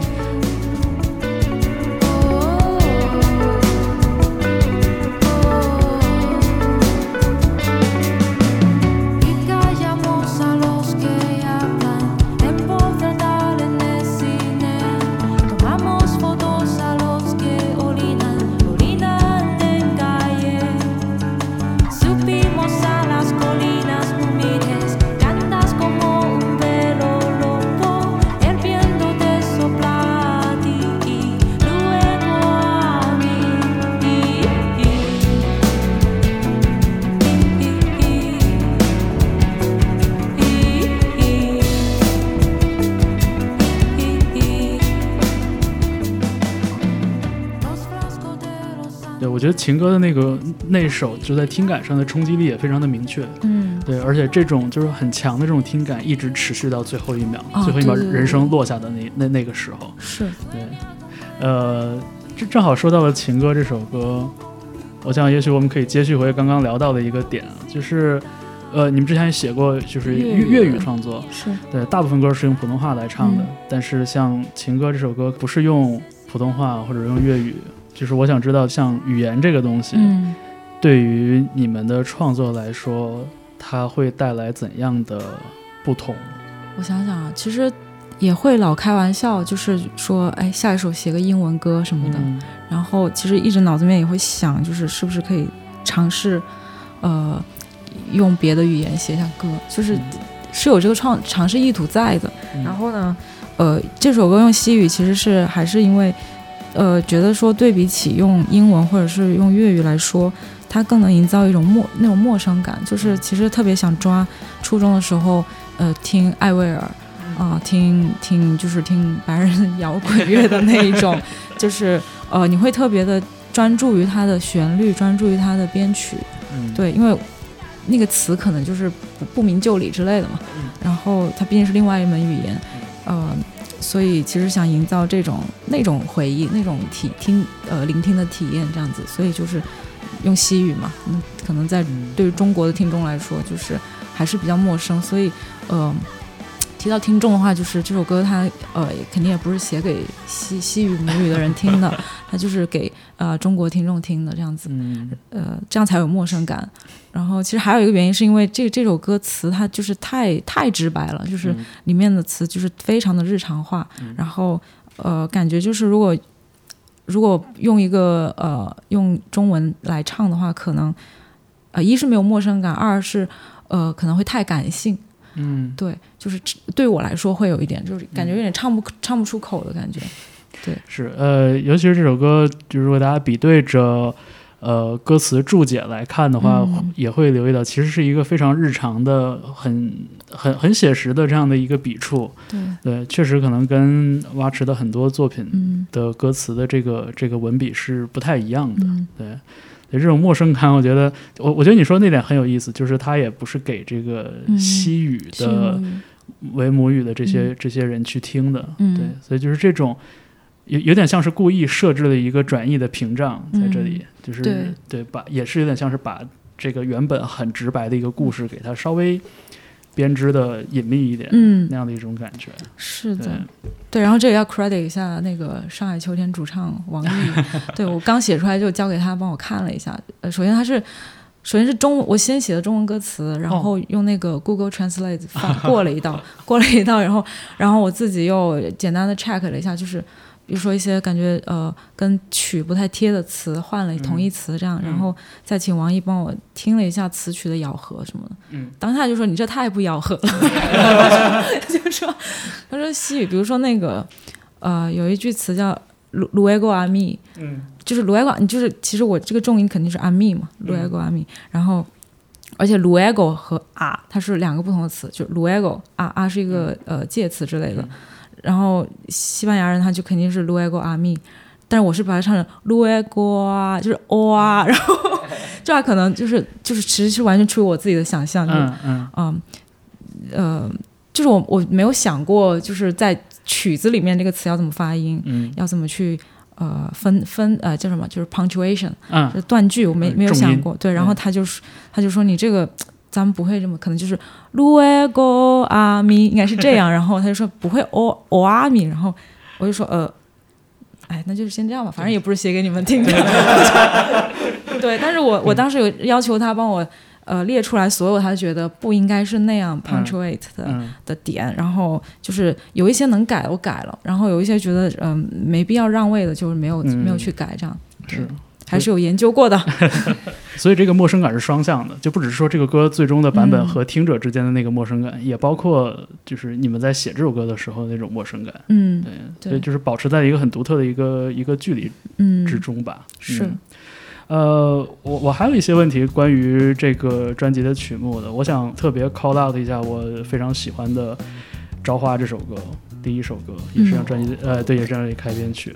情歌的那个那首就在听感上的冲击力也非常的明确。嗯，对，而且这种就是很强的这种听感，一直持续到最后一秒，啊最后一秒人声落下的那那那个时候。是，对，呃，这正好说到了《情歌》这首歌，我想也许我们可以接续回刚刚聊到的一个点，就是，呃，你们之前也写过就是粤语粤粤语创作，是，对，大部分歌是用普通话来唱的，嗯。但是像《情歌》这首歌不是用普通话或者用粤语，就是我想知道，像语言这个东西，嗯。对于你们的创作来说，它会带来怎样的不同？我想想啊，其实也会老开玩笑，就是说，哎，下一首写个英文歌什么的。嗯然后其实一直脑子里面也会想，就是是不是可以尝试，呃，用别的语言写下歌，就是是有这个创尝试意图在的。嗯然后呢，呃，这首歌用西语其实是还是因为，呃，觉得说对比起用英文或者是用粤语来说，它更能营造一种陌那种陌生感，就是其实特别想抓初中的时候，呃，听艾薇儿。啊、听听就是听白人 摇滚乐的那一种，就是呃，你会特别的专注于它的旋律，专注于它的编曲，嗯，对，因为那个词可能就是不不明就里之类的嘛，嗯。然后它毕竟是另外一门语言，呃，所以其实想营造这种那种回忆、那种体听呃聆听的体验这样子，所以就是用西语嘛，嗯，可能在对于中国的听众来说，就是还是比较陌生，所以呃。提到听众的话，就是这首歌它呃肯定也不是写给西西语母语的人听的，它就是给呃中国听众听的这样子。嗯呃，这样才有陌生感。然后其实还有一个原因，是因为这这首歌词它就是太太直白了，就是嗯里面的词就是非常的日常化，嗯然后呃，感觉就是如果如果用一个呃用中文来唱的话，可能呃一是没有陌生感，二是呃可能会太感性。嗯对，就是对我来说会有一点，就是感觉有点唱不唱不出口的感觉。是呃，尤其是这首歌，就是如果大家比对着呃歌词注解来看的话，嗯。也会留意到，其实是一个非常日常的、很很很写实的这样的一个笔触。对，对，确实可能跟蛙池的很多作品嗯。的歌词的这个这个文笔是不太一样的。嗯。对，对这种陌生感，我觉得我我觉得你说那点很有意思，就是他也不是给这个嗯。西语的为母语的这些、嗯。这些人去听的。嗯。对，所以就是这种。有有点像是故意设置了一个转译的屏障在这里，就是对对把也是有点像是把这个原本很直白的一个故事给它稍微编织的隐秘一点，嗯那样的一种感觉。是的，，对，然后这也要 credit 一下那个上海秋天主唱王毅，对我刚写出来就交给他帮我看了一下。呃，首先他是，首先是中文，我先写的中文歌词，然后用那个 Google Translate 翻过了一道，过了一道，然后然后我自己又简单的 check 了一下，就是比如说一些感觉呃跟曲不太贴的词换了同义词这样，然后再请王毅帮我听了一下词曲的咬合什么的，嗯，当下就说你这太不咬合了，就说他说西语，比如说那个呃有一句词叫 lu luego a mi，嗯。就是 luego，你就是其实我这个重音肯定是 a mi 嘛，luego a mí，然后而且 luego 和 a 它是两个不同的词，就 luego a a 是一个呃介词之类的，然后西班牙人他就肯定是 luego a mí，但是我是把它唱成 luego 啊，就是 o 啊，然后这可能就是就是其实是完全出于我自己的想象，就是嗯嗯。嗯，呃，就是我我没有想过，就是在曲子里面这个词要怎么发音，嗯。要怎么去呃分分呃叫什么，就是 punctuation，嗯。就是断句，我没嗯没有想过。对，然后嗯。他就是他就说你这个咱们不会这么，可能就是 luego a mi 应该是这样，然后他就说不会 o o a mi，然后我就说呃。哎，那就是先这样吧，反正也不是写给你们听的。对，但是我我当时有要求他帮我呃列出来所有他觉得不应该是那样 punctuate 的、嗯的点，然后就是有一些能改我改了，然后有一些觉得嗯、没必要让位的，就是没有、嗯。没有去改，这样。是。还是有研究过的。所以这个陌生感是双向的，就不只是说这个歌最终的版本嗯和听者之间的那个陌生感，也包括就是你们在写这首歌的时候那种陌生感。嗯对，对所以就是保持在一个很独特的一个一个距离嗯，之中吧。是嗯呃，我我还有一些问题关于这个专辑的曲目的，我想特别 call out 一下我非常喜欢的《朝花》这首歌，第一首歌也是这张专辑的、呃，对，也是这张专辑开篇曲。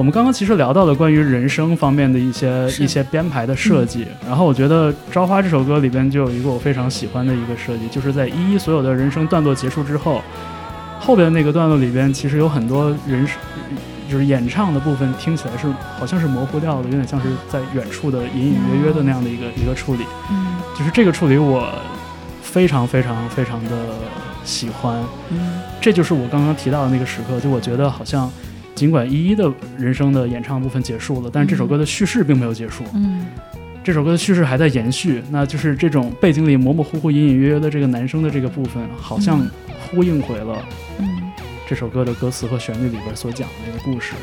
我们刚刚其实聊到了关于人生方面的一些一些编排的设计，然后我觉得《朝花》这首歌里边就有一个我非常喜欢的一个设计，就是在一一所有的人生段落结束之后，后边那个段落里边其实有很多人生，就是演唱的部分听起来是好像是模糊掉的，有点像是在远处的隐隐约约的那样的一个一个处理，嗯。就是这个处理我非常非常非常的喜欢，嗯。这就是我刚刚提到的那个时刻，就我觉得好像，尽管依依的人生的演唱部分结束了，但是这首歌的叙事并没有结束，嗯这首歌的叙事还在延续。那就是这种背景里模模糊糊、隐隐约约的这个男生的这个部分，好像呼应回了嗯这首歌的歌词和旋律里边所讲的那个故事。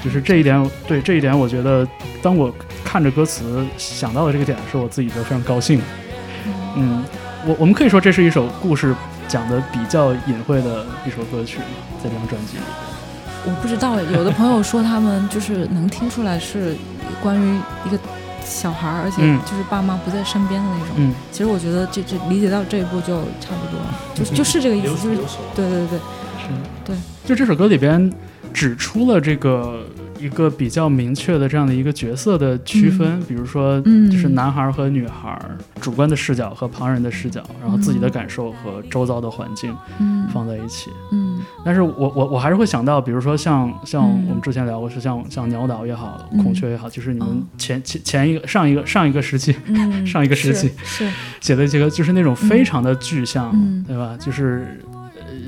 就是这一点，对这一点，我觉得当我看着歌词想到的这个点的时候，我自己就非常高兴。嗯，我我们可以说这是一首故事讲的比较隐晦的一首歌曲，在这张专辑里。我不知道哎，有的朋友说他们就是能听出来是关于一个小孩儿，而且嗯就是爸妈不在身边的那种。嗯其实我觉得这这理解到这一步就差不多了，就就是这个意思，就是。对对对，是，对，就这首歌里边指出了这个一个比较明确的这样的一个角色的区分，比如说，嗯。就是男孩和女孩主观的视角和旁人的视角，然后自己的感受和周遭的环境嗯。放在一起。嗯。但是我我我还是会想到，比如说像像嗯。我们之前聊过，是像像鸟岛也好，嗯。孔雀也好，就是你们哦前前前一个上一个上一个时期嗯，上一个时期 写的这个，就是那种非常的具象，嗯。对吧？就是。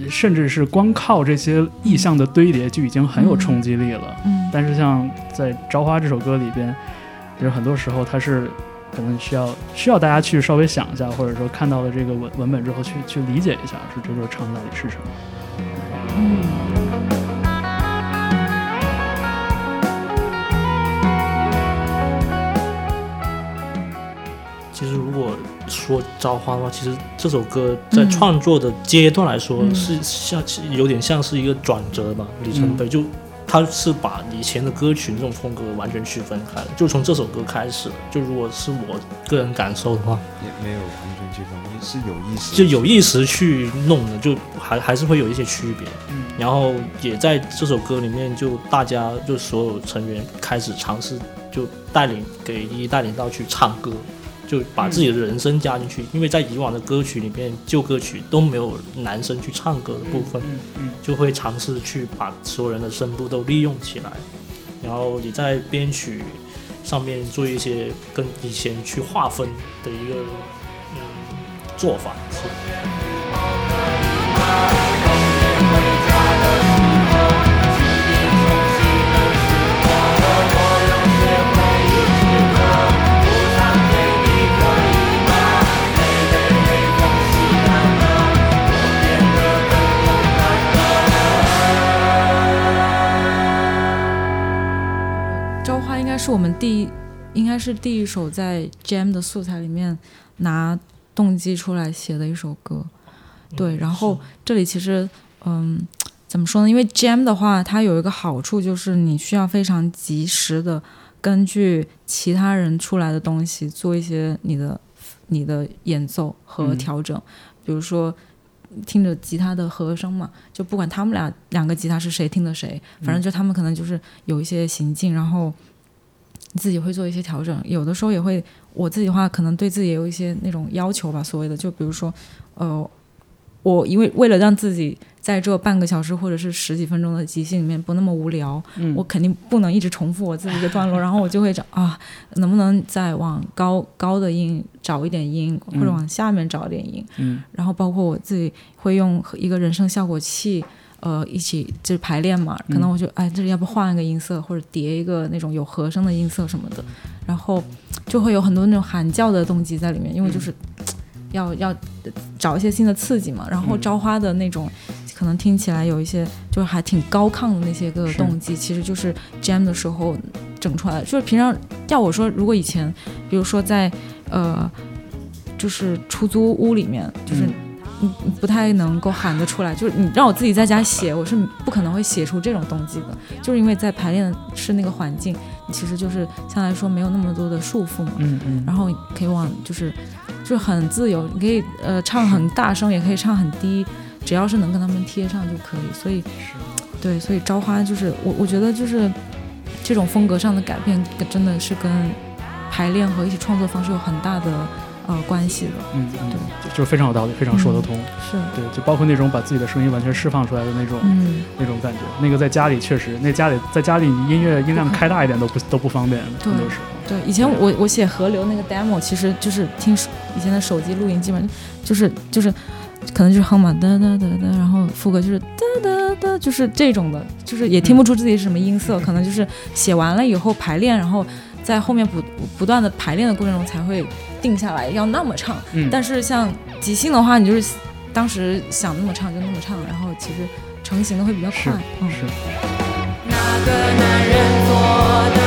呃甚至是光靠这些意象的堆叠就已经很有冲击力了。嗯但是像在《朝花》这首歌里边，就是很多时候它是可能需要需要大家去稍微想一下，或者说看到了这个文文本之后去去理解一下，说这首唱到底是什么。嗯说《朝花》的话，其实这首歌在嗯创作的阶段来说，嗯是像有点像是一个转折吧，里程碑。就它是把以前的歌曲那种风格完全区分开了，就从这首歌开始。就如果是我个人感受的话，也没有完全区分，是有意识，就有意识去弄的，就还还是会有一些区别。嗯然后也在这首歌里面，就大家就所有成员开始尝试，就带领给一一带领到去唱歌，就把自己的人声加进去。因为在以往的歌曲里面，旧歌曲都没有男生去唱歌的部分，就会尝试去把所有人的声部都利用起来，然后也在编曲上面做一些跟以前去划分的一个嗯做法。是是我们第一，应该是第一首在 Jam 的素材里面拿动机出来写的一首歌。对，然后这里其实，嗯，怎么说呢？因为 Jam 的话，它有一个好处就是你需要非常及时的根据其他人出来的东西做一些你的你的演奏和嗯调整，比如说。听着吉他的和声嘛，就不管他们俩两个吉他是谁听的谁，反正就他们可能就是有一些行进，然后你自己会做一些调整。有的时候也会，我自己的话可能对自己也有一些那种要求吧，所谓的，就比如说，呃，我因为为了让自己在这半个小时或者是十几分钟的即兴里面不那么无聊，嗯。我肯定不能一直重复我自己的段落，然后我就会找 啊，能不能再往高高的音找一点音，或者嗯。往下面找一点音，嗯。然后包括我自己会用一个人声效果器，呃，一起就是排练嘛，可能嗯我就哎这里要不换一个音色，或者叠一个那种有和声的音色什么的，然后就会有很多那种喊叫的动机在里面，因为就是。要要找一些新的刺激嘛，然后嗯朝花的那种，可能听起来有一些就是还挺高亢的那些个动机，其实就是 jam 的时候整出来的。就是平常要我说，如果以前，比如说在呃，就是出租屋里面，就是不太能够喊得出来，就是你让我自己在家写，我是不可能会写出这种动机的，就是因为在排练室那个环境，其实就是相对来说没有那么多的束缚嘛，嗯嗯，然后可以往就是就是很自由，你可以呃唱很大声，也可以唱很低，只要是能跟他们贴上就可以。所以对，所以朝花就是我我觉得就是这种风格上的改变，跟真的是跟排练和一起创作方式有很大的呃关系的。嗯嗯，就就是非常有道理，非常说得通。是，对，就包括那种把自己的声音完全释放出来的那种、嗯，那种感觉。那个在家里确实，那家里在家里你音乐音量开大一点都不都不方便，对很多时候。对，以前我我写河流那个 demo，其实就是听手以前的手机录音，基本上就是就是可能就是哼嘛哒哒哒哒，然后副歌就是哒哒哒，就是这种的，就是也听不出自己是什么音色，可能就是写完了以后排练，然后在后面不不断的排练的过程中才会定下来要那么唱。嗯，但是像即兴的话，你就是当时想那么唱就那么唱，然后其实成型的会比较是快。嗯，是。那个男人做的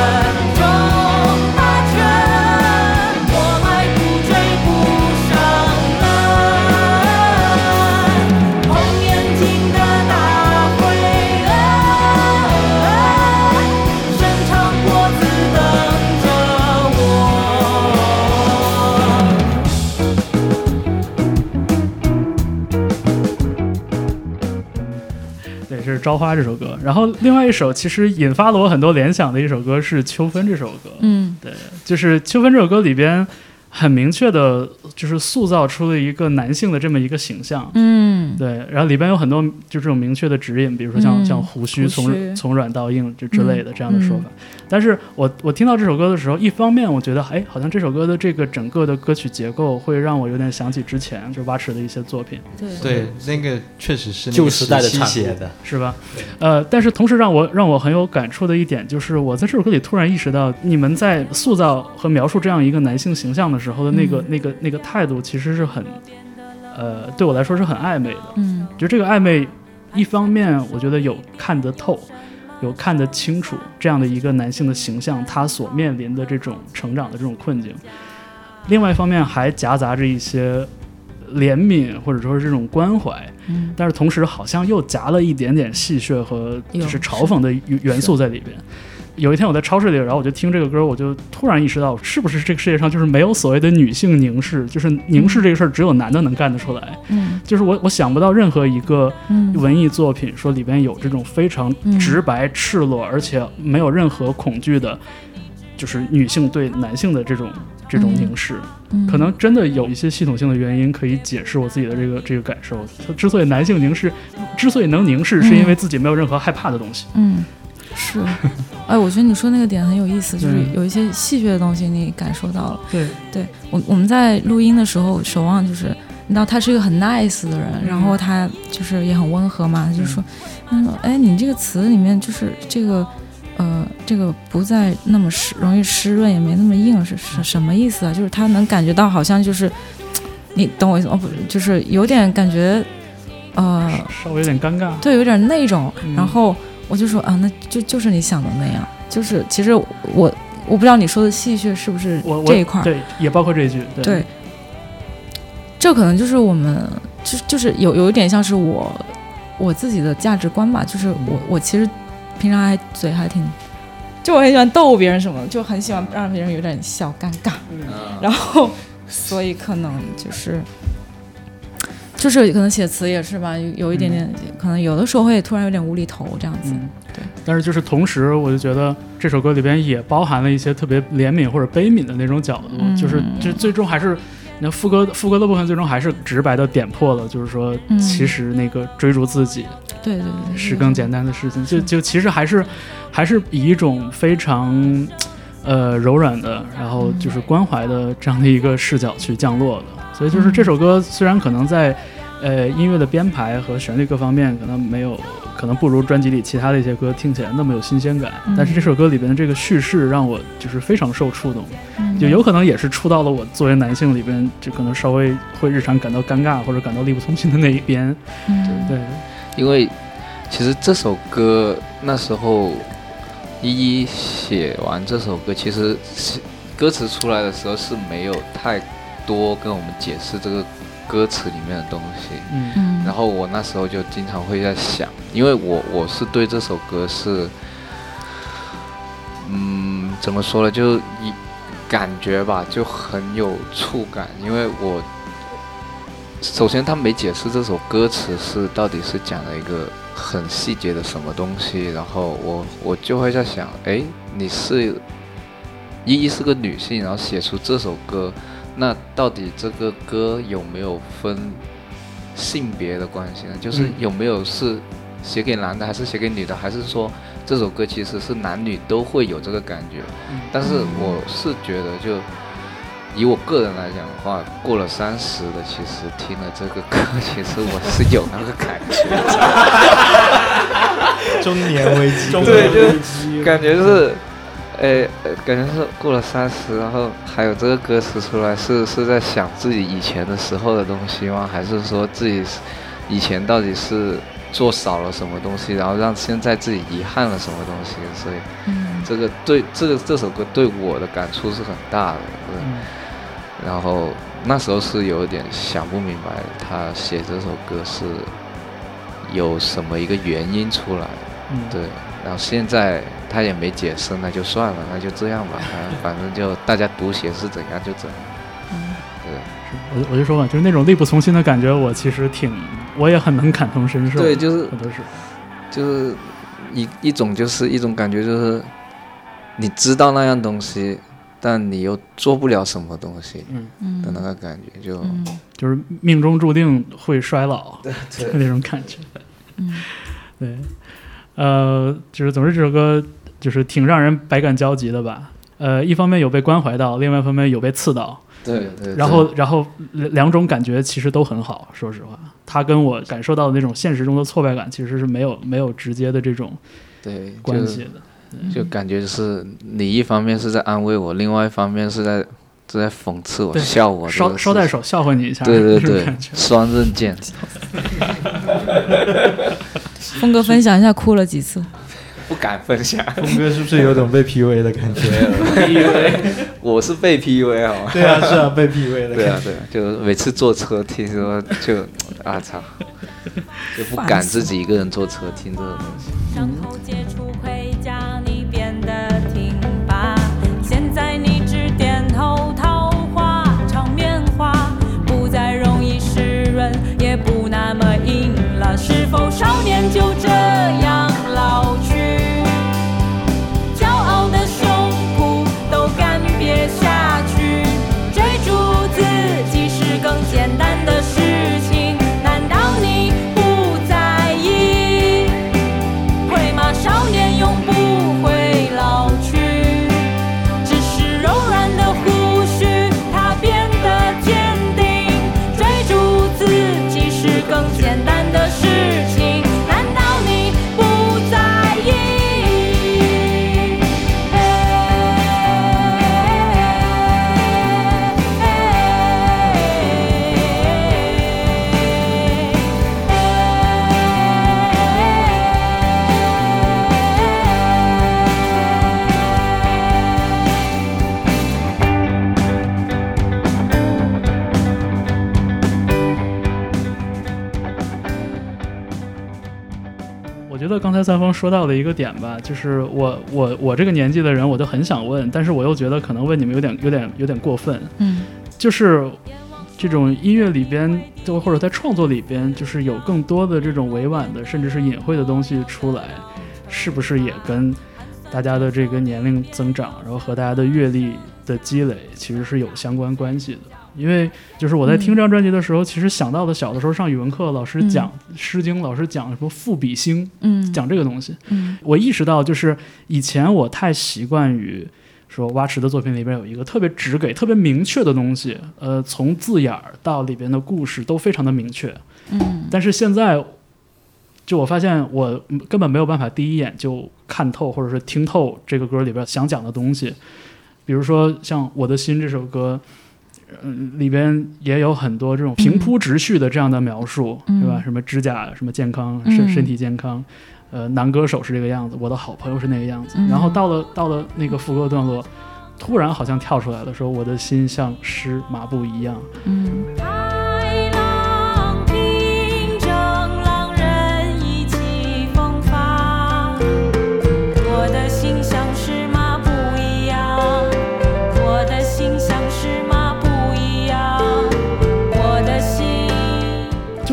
朝花》这首歌。然后另外一首其实引发了我很多联想的一首歌是《秋分》这首歌。嗯对，就是《秋分》这首歌里边很明确的，就是塑造出了一个男性的这么一个形象。嗯，对，然后里边有很多就这种明确的指引，比如说像、嗯像胡须胡从须从软到硬这之类的这样的说嗯法。但是我我听到这首歌的时候，一方面我觉得，哎，好像这首歌的这个整个的歌曲结构会让我有点想起之前就挖池的一些作品，对。对，那个确实是旧时代的产物期写的，是吧？呃，但是同时让我让我很有感触的一点就是，我在这首歌里突然意识到，你们在塑造和描述这样一个男性形象的时候的那个、嗯。那个那个态度，其实是很，呃，对我来说是很暧昧的。嗯。就这个暧昧，一方面我觉得有看得透，有看得清楚这样的一个男性的形象，他所面临的这种成长的这种困境；另外一方面还夹杂着一些怜悯或者说是这种关怀，嗯但是同时好像又夹了一点点戏谑和就是嘲讽的元元素在里边。有一天我在超市里，然后我就听这个歌，我就突然意识到，是不是这个世界上就是没有所谓的女性凝视，就是凝视这个事儿只有男的能干得出来。嗯就是我我想不到任何一个嗯文艺作品说里边有这种非常嗯直白、赤裸，而且没有任何恐惧的，就是女性对男性的这种这种凝视。嗯，可能真的有一些系统性的原因可以解释我自己的这个这个感受。他之所以男性凝视，之所以能凝视，是因为自己没有任何害怕的东西。嗯，是，哎，我觉得你说那个点很有意思，就是嗯有一些戏谑的东西你感受到了。对，对我我们在录音的时候，守望就是，你知道他是一个很 nice 的人，然后他就是也很温和嘛，他就说，嗯，哎，你这个词里面就是这个。呃，这个不再那么湿，容易湿润，也没那么硬，是什什么意思啊？就是他能感觉到，好像就是，你懂我意思哦？不，就是有点感觉，呃，稍微有点尴尬。对，有点那种。嗯然后我就说啊，那就就是你想的那样，就是其实我我不知道你说的戏谑是不是我我这一块儿，对，也包括这一句。对，对，这可能就是我们就就是有有一点像是我我自己的价值观吧，就是我我其实平常还嘴还挺。就我很喜欢逗别人什么的，就很喜欢让别人有点小尴尬，嗯然后所以可能就是就是可能写词也是吧，有有一点点，可能有的时候会突然有点无厘头这样子。嗯，对。但是就是同时，我就觉得这首歌里边也包含了一些特别怜悯或者悲悯的那种角度，嗯就是就最终还是。那副歌副歌的部分最终还是直白的点破了，就是说，嗯其实那个追逐自己对对对对，是更简单的事情，就就其实还是还是以一种非常呃柔软的，然后就是关怀的这样的一个视角去降落的。所以就是这首歌虽然可能在呃音乐的编排和旋律各方面可能没有，可能不如专辑里其他的一些歌听起来那么有新鲜感，嗯。但是这首歌里边的这个叙事让我就是非常受触动，嗯。就有可能也是触到了我作为男性里边就可能稍微会日常感到尴尬或者感到力不从心的那一边。嗯。对，因为其实这首歌那时候一一写完这首歌，其实是歌词出来的时候是没有太多跟我们解释这个歌词里面的东西。嗯嗯，然后我那时候就经常会在想，因为我我是对这首歌是，嗯，怎么说呢，就一感觉吧，就很有触感，因为我首先他没解释这首歌词是到底是讲了一个很细节的什么东西，然后我我就会在想，哎，你是依依是个女性，然后写出这首歌，那到底这个歌有没有分性别的关系呢？就是嗯有没有是写给男的，还是写给女的，还是说这首歌其实是男女都会有这个感觉？嗯但是我是觉得，就以我个人来讲的话，过了三十的，其实听了这个歌，其实我是有那个感觉。中年危机，对，就感觉就是，诶、呃感觉是过了三十，然后还有这个歌词出来，是是在想自己以前的时候的东西吗？还是说自己以前到底是做少了什么东西，然后让现在自己遗憾了什么东西？所以嗯这个对这个这首歌对我的感触是很大的。对嗯然后那时候是有点想不明白，他写这首歌是有什么一个原因出来。嗯，对，然后现在他也没解释，那就算了，那就这样吧，反 反正就大家读写是怎样就怎样。嗯。对，我我就说嘛，就是那种力不从心的感觉，我其实挺，我也很能感同身受。对，就是很多是，就是一一种就是一种感觉，就是你知道那样东西，但你又做不了什么东西嗯，的那嗯个感觉，就、嗯。就是命中注定会衰老，对那种感觉。嗯。对，呃，就是总之这首歌就是挺让人百感交集的吧。呃，一方面有被关怀到，另外一方面有被刺到，对对，然后然后两两种感觉其实都很好。说实话，他跟我感受到的那种现实中的挫败感其实是没有没有直接的这种对关系的。就感觉是你一方面是在安慰我，另外一方面是在是在讽刺我、笑我捎捎带手笑话你一下，对对 对。双刃剑。峰哥分享一下哭了几次？不敢分享，峰哥是不是有种被 PUA 的感觉？PUA，我是被 PUA 好吗？对啊，是啊，被 PUA 的感觉。对啊对啊，就每次坐车听说就啊操，就不敢自己一个人坐车听这种东西。伤就才三丰说到的一个点吧，就是我我我这个年纪的人，我就很想问，但是我又觉得可能问你们有点有点有点过分，嗯。就是这种音乐里边，就或者在创作里边，就是有更多的这种委婉的，甚至是隐晦的东西出来，是不是也跟大家的这个年龄增长，然后和大家的阅历的积累，其实是有相关关系的？因为就是我在听这张专辑的时候，其实想到的小的时候上语文课，老师讲《诗经》，老师讲什么赋比兴，嗯，讲这个东西，嗯我意识到，就是以前我太习惯于说蛙池的作品里边有一个特别直给、特别明确的东西，呃，从字眼儿到里边的故事都非常的明确。嗯但是现在，就我发现我根本没有办法第一眼就看透或者是听透这个歌里边想讲的东西。比如说像《我的心》这首歌，嗯、里边也有很多这种平铺直叙的这样的描述，嗯对吧？什么指甲什么健康，身嗯身体健康。呃，男歌手是这个样子，我的好朋友是那个样子。嗯然后到了到了那个副歌段落，突然好像跳出来了，说我的心像湿麻布一样。嗯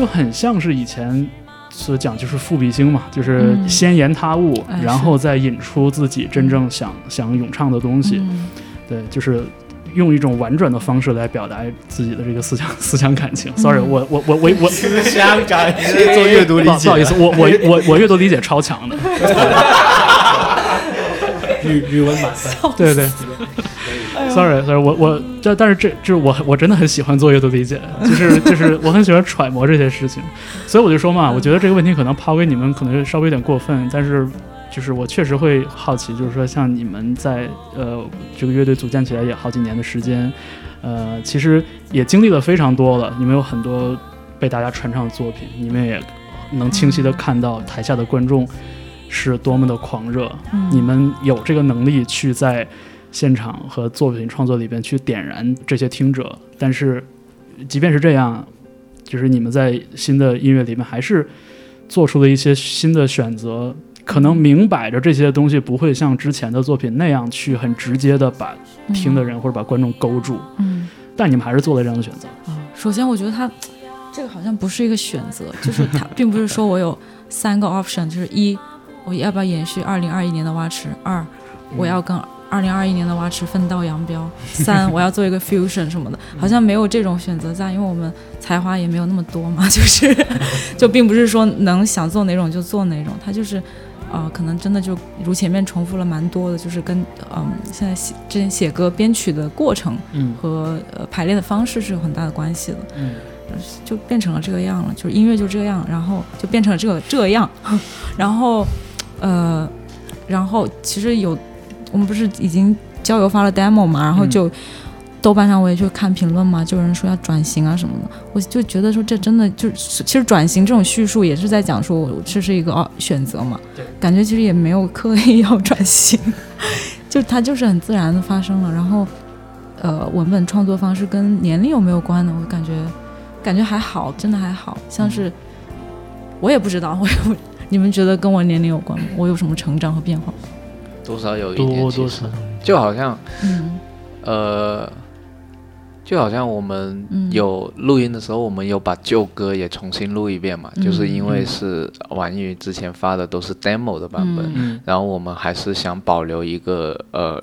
就很像是以前所讲，就是赋比兴嘛，就是嗯先言他物，哎然后再引出自己真正想、想咏唱的东西。嗯对，就是用一种婉转的方式来表达自己的这个思想 思想感情。Sorry，我我我我我思想感情做阅读理解，不好意思，我我我我阅读理解超强的。语语文满分。对对。Sorry，Sorry，我我这但是这这我我真的很喜欢做阅读理解，就是就是我很喜欢揣摩这些事情，所以我就说嘛，我觉得这个问题可能抛给你们可能稍微有点过分，但是就是我确实会好奇，就是说像你们在呃这个乐队组建起来也好几年的时间，呃，其实也经历了非常多了，你们有很多被大家传唱的作品，你们也能清晰的看到台下的观众是多么的狂热，嗯。你们有这个能力去在现场和作品创作里边去点燃这些听者，但是即便是这样，就是你们在新的音乐里面还是做出了一些新的选择，可能明摆着这些东西不会像之前的作品那样去很直接的把听的人或者把观众勾住，嗯。但你们还是做了这样的选择。啊，首先我觉得他这个好像不是一个选择，就是他并不是说我有三个 option，就是一我要不要延续二零二一年的蛙池，二我要跟二零二一年的蛙池分道扬镳，三我要做一个 fusion 什么的，好像没有这种选择在，因为我们才华也没有那么多嘛，就是就并不是说能想做哪种就做哪种，它就是。啊、可能真的就如前面重复了蛮多的，就是跟嗯现在写之前写歌编曲的过程嗯。和呃排练的方式是有很大的关系的。嗯。就变成了这个样了，就是音乐就这样，然后就变成了这个这样，然后呃，然后其实有我们不是已经交友发了 demo 嘛，然后就、豆瓣上我也去看评论嘛，就有人说要转型啊什么的，我就觉得说这真的就是其实转型这种叙述也是在讲说我这是一个哦选择嘛，感觉其实也没有刻意要转型，就它就是很自然的发生了，然后呃文本创作方式跟年龄有没有关呢？我感觉。感觉还好，真的还好像是，我也不知道，我也不，你们觉得跟我年龄有关吗？我有什么成长和变化？多少有一点，多多少。就好像嗯。呃，就好像我们嗯。有录音的时候，我们有把旧歌也重新录一遍嘛，就是因为嗯是网易云之前发的都是 demo 的版本，然后我们还是想保留一个呃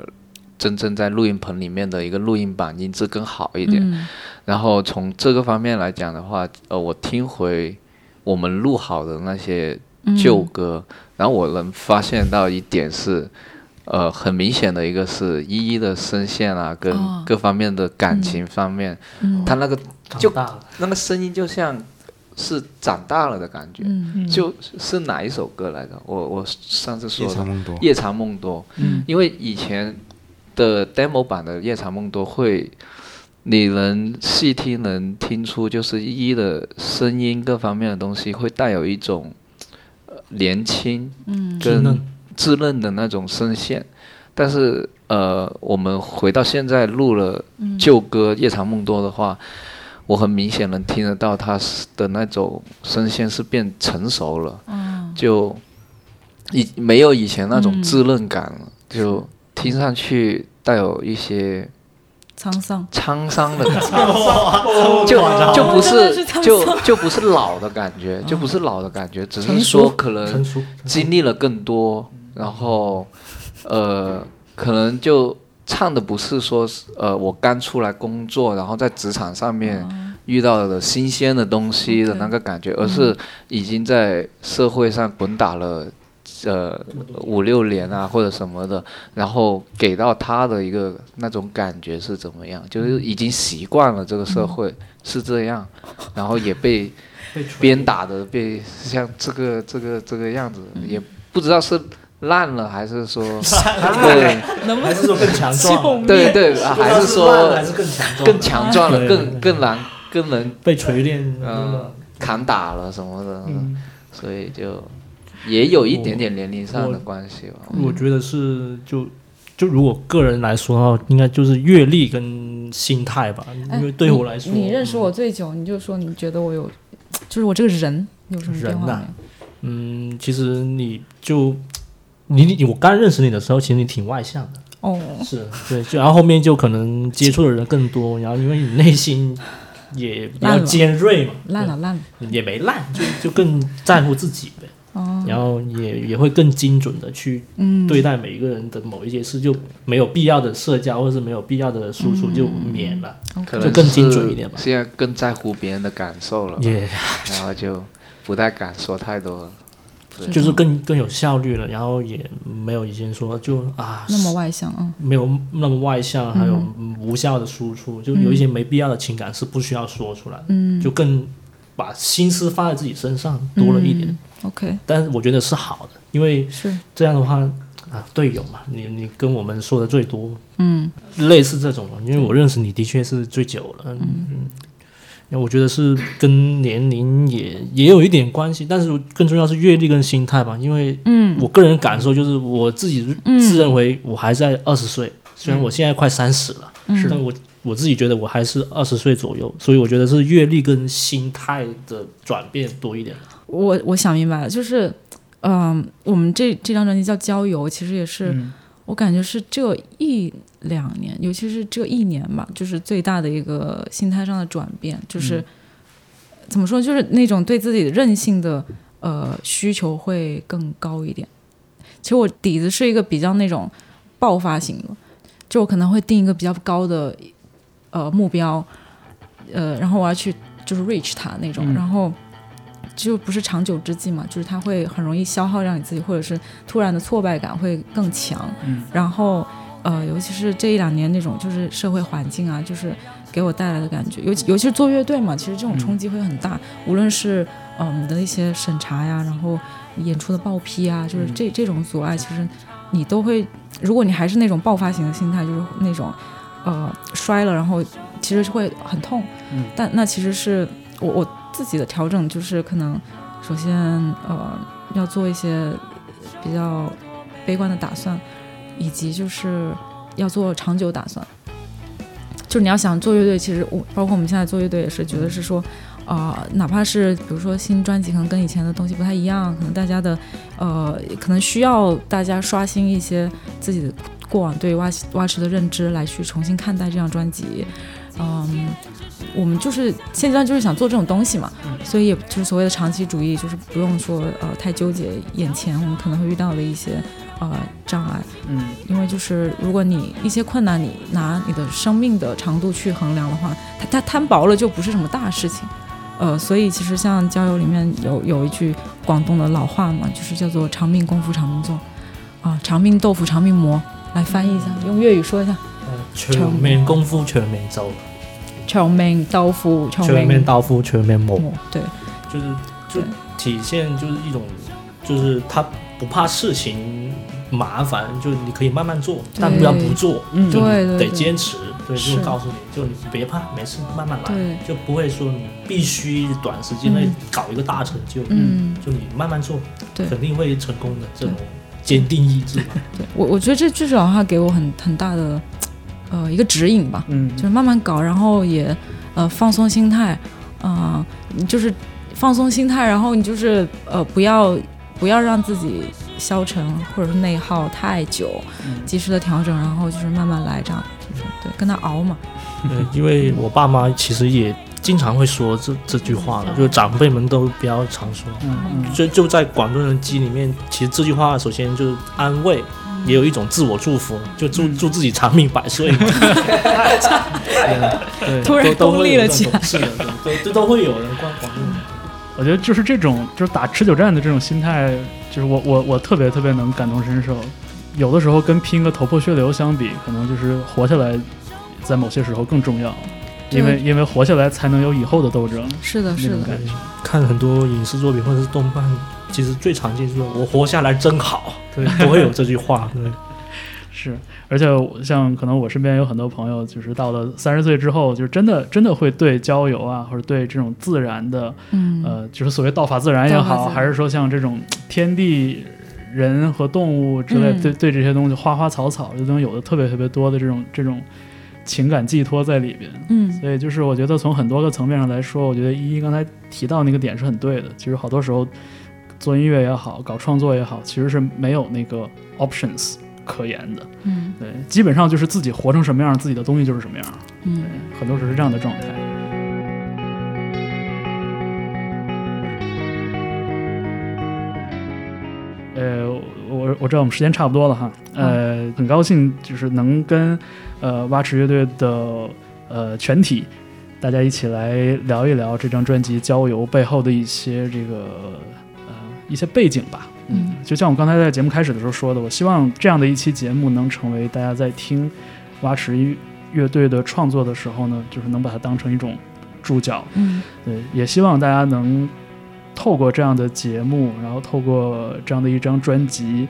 真正在录音棚里面的一个录音版，音质更好一点。嗯。然后从这个方面来讲的话，呃，我听回我们录好的那些嗯旧歌，然后我能发现到一点是，呃，很明显的一个是依依的声线啊，跟哦。各方面的感情方面，嗯。他那个就那个声音就像是长大了的感觉。嗯。就是哪一首歌来着？我我上次说的夜长梦多《夜长梦多》，嗯。因为以前的 demo 版的《夜长梦多》会，你能细听能听出，就是一一的声音各方面的东西会带有一种呃年轻嗯。跟稚嫩。稚嫩的那种声线，但是呃，我们回到现在录了嗯。旧歌《夜长梦多》的话，我很明显能听得到他是的那种声线是变成熟了。嗯。就以没有以前那种嗯。稚嫩感了，就听上去带有一些沧桑，沧桑的感觉，就就不是就就不是老的感觉，就不是老的感觉，只是说可能，经历了更多，然后呃，可能就唱的不是说是呃我刚出来工作，然后在职场上面遇到的新鲜的东西的那个感觉，而是已经在社会上滚打了。呃，五六年啊，或者什么的，然后给到他的一个那种感觉是怎么样？就是已经习惯了这个社会是这样，然后也被 鞭打的被像这个这个这个样子，也不知道是烂了还是说 对。能不能还是说更强壮？对对，啊还是说还是更强壮？更强壮了，更更难更能被锤炼，嗯扛打了什么的，嗯。所以就也有一点点年龄上的关系吧。我觉得是就就如果个人来说的话，应该就是阅历跟心态吧。因为对我来说，哎你你认识我最久，你就说你觉得我有，就是我这个人有什么变化没有？嗯，其实你就你你我刚认识你的时候，其实你挺外向的，哦，是对，就然后后面就可能接触的人更多，然后因为你内心也比较尖锐嘛，烂了烂了，对也没烂，就就更在乎自己呗，哦，然后也也会更精准的去嗯，对待每一个人的某一些事，就没有必要的社交或者是没有必要的输嗯出就免了，可能就更精准一点吧现在更在乎别人的感受了，也然后就不太敢说太多。了。就是更更有效率了，然后也没有以前说就啊那么外向，啊没有那么外向，还有嗯无效的输出，就有一些没必要的情感是不需要说出来的，嗯，就更把心思放在自己身上多了一点。嗯 OK，但是我觉得是好的，因为是，这样的话啊，队友嘛，你你跟我们说的最多，嗯类似这种，因为我认识你的确是最久了，嗯。嗯那我觉得是跟年龄也也有一点关系，但是更重要是阅历跟心态吧。因为嗯我个人感受就是我自己嗯自认为我还在二十岁，虽然我现在快三十了，嗯但我我自己觉得我还是二十岁左右，所以我觉得是阅历跟心态的转变多一点。我我想明白了，就是，嗯、我们这这张专辑叫《郊游》，其实也是、嗯我感觉是这一两年，尤其是这一年吧，就是最大的一个心态上的转变，就是、怎么说，就是那种对自己任性的呃需求会更高一点。其实我底子是一个比较那种爆发型的，就我可能会定一个比较高的呃目标，呃，然后我要去就是 reach 它那种，嗯然后就不是长久之计嘛，就是它会很容易消耗，让你自己或者是突然的挫败感会更强。嗯。然后呃，尤其是这一两年那种就是社会环境啊，就是给我带来的感觉，尤其尤其是做乐队嘛，其实这种冲击会很大，无论是嗯、你的一些审查呀，然后演出的报批啊，就是这这种阻碍，其实你都会，如果你还是那种爆发型的心态，就是那种呃摔了，然后其实是会很痛，嗯。但那其实是我我自己的调整，就是可能首先呃要做一些比较悲观的打算，以及就是要做长久打算。就是你要想做乐队，其实我包括我们现在做乐队也是觉得是说，啊、哪怕是比如说新专辑可能跟以前的东西不太一样，可能大家的呃可能需要大家刷新一些自己的过往对蛙蛙池的认知，来去重新看待这张专辑。嗯，我们就是现阶段就是想做这种东西嘛，所以也就是所谓的长期主义，就是不用说呃太纠结眼前我们可能会遇到的一些呃障碍，嗯因为就是如果你一些困难你拿你的生命的长度去衡量的话，它它摊薄了就不是什么大事情。呃，所以其实像《交友》里面有有一句广东的老话嘛，就是叫做“长命功夫长命做”，啊，长命豆腐长命磨，来翻译一下，用粤语说一下，呃长命功夫长命走，长命豆腐长全面命刀夫全面对，就是就体现就是一种，就是他不怕事情麻烦，就你可以慢慢做，但不要不做，嗯。就你得对对对。坚持。对，就告诉你，就你别怕，没事，慢慢来，就不会说你必须短时间内嗯。搞一个大成就，嗯，就你慢慢做，对。肯定会成功的。这种坚定意志嘛，对。我我觉得这这句老话给我很很大的呃一个指引吧，嗯。就是慢慢搞，然后也呃放松心态，啊、你就是放松心态，然后你就是呃不要不要让自己消沉或者是内耗太久，嗯。及时的调整，然后就是慢慢来，这样就是对跟他熬嘛，对，因为我爸妈其实也经常会说这这句话的，就是长辈们都比较常说。嗯嗯。就就在广东人机里面，其实这句话首先就是安慰，也有一种自我祝福，就祝祝自己长命百 岁嘛。对，突然都都功会有这利了起来。种是的，对都都会有人广广东人。我觉得就是这种就是打持久战的这种心态，就是我我我特别特别能感同身受。有的时候跟拼个头破血流相比，可能就是活下来，在某些时候更重要，因为因为活下来才能有以后的斗争。是的，是的，感觉，看很多影视作品或者是动漫，其实最常见就是“我活下来真好”，对。都会有这句话。对，是，而且像可能我身边有很多朋友，就是到了三十岁之后，就是真的真的会对郊游啊，或者对这种自然的，嗯，呃，就是所谓道法自然也好，还是说像这种天地人和动物之类，嗯。对对这些东西，花花草草这东西有的特别特别多的这种这种情感寄托在里边。嗯所以就是我觉得从很多个层面上来说，我觉得依依刚才提到那个点是很对的。其实好多时候做音乐也好，搞创作也好，其实是没有那个 options 可言的。嗯对，基本上就是自己活成什么样，自己的东西就是什么样。嗯，很多时候是这样的状态。我我知道我们时间差不多了哈，呃，很高兴就是能跟呃蛙池乐队的呃全体大家一起来聊一聊这张专辑《郊游》背后的一些这个呃一些背景吧。嗯，就像我刚才在节目开始的时候说的，我希望这样的一期节目能成为大家在听蛙池乐队的创作的时候呢，就是能把它当成一种注脚。嗯对，也希望大家能透过这样的节目，然后透过这样的一张专辑，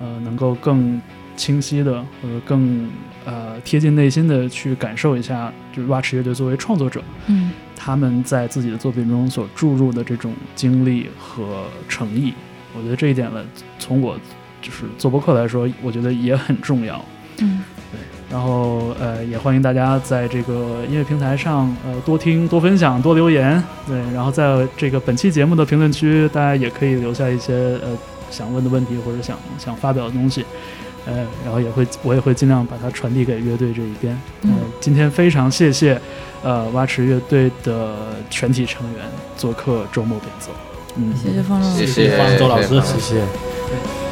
呃，能够更清晰的或者更呃贴近内心的去感受一下，就是蛙池乐队作为创作者，嗯他们在自己的作品中所注入的这种经历和诚意。我觉得这一点呢，从我就是做播客来说，我觉得也很重要。嗯然后，呃，也欢迎大家在这个音乐平台上，呃，多听、多分享、多留言，对。然后在这个本期节目的评论区，大家也可以留下一些呃想问的问题或者想想发表的东西，呃，然后也会我也会尽量把它传递给乐队这一边。嗯，今天非常谢谢，呃，蛙池乐队的全体成员做客周末演奏。嗯，谢谢方老师，谢谢方舟老师，谢谢。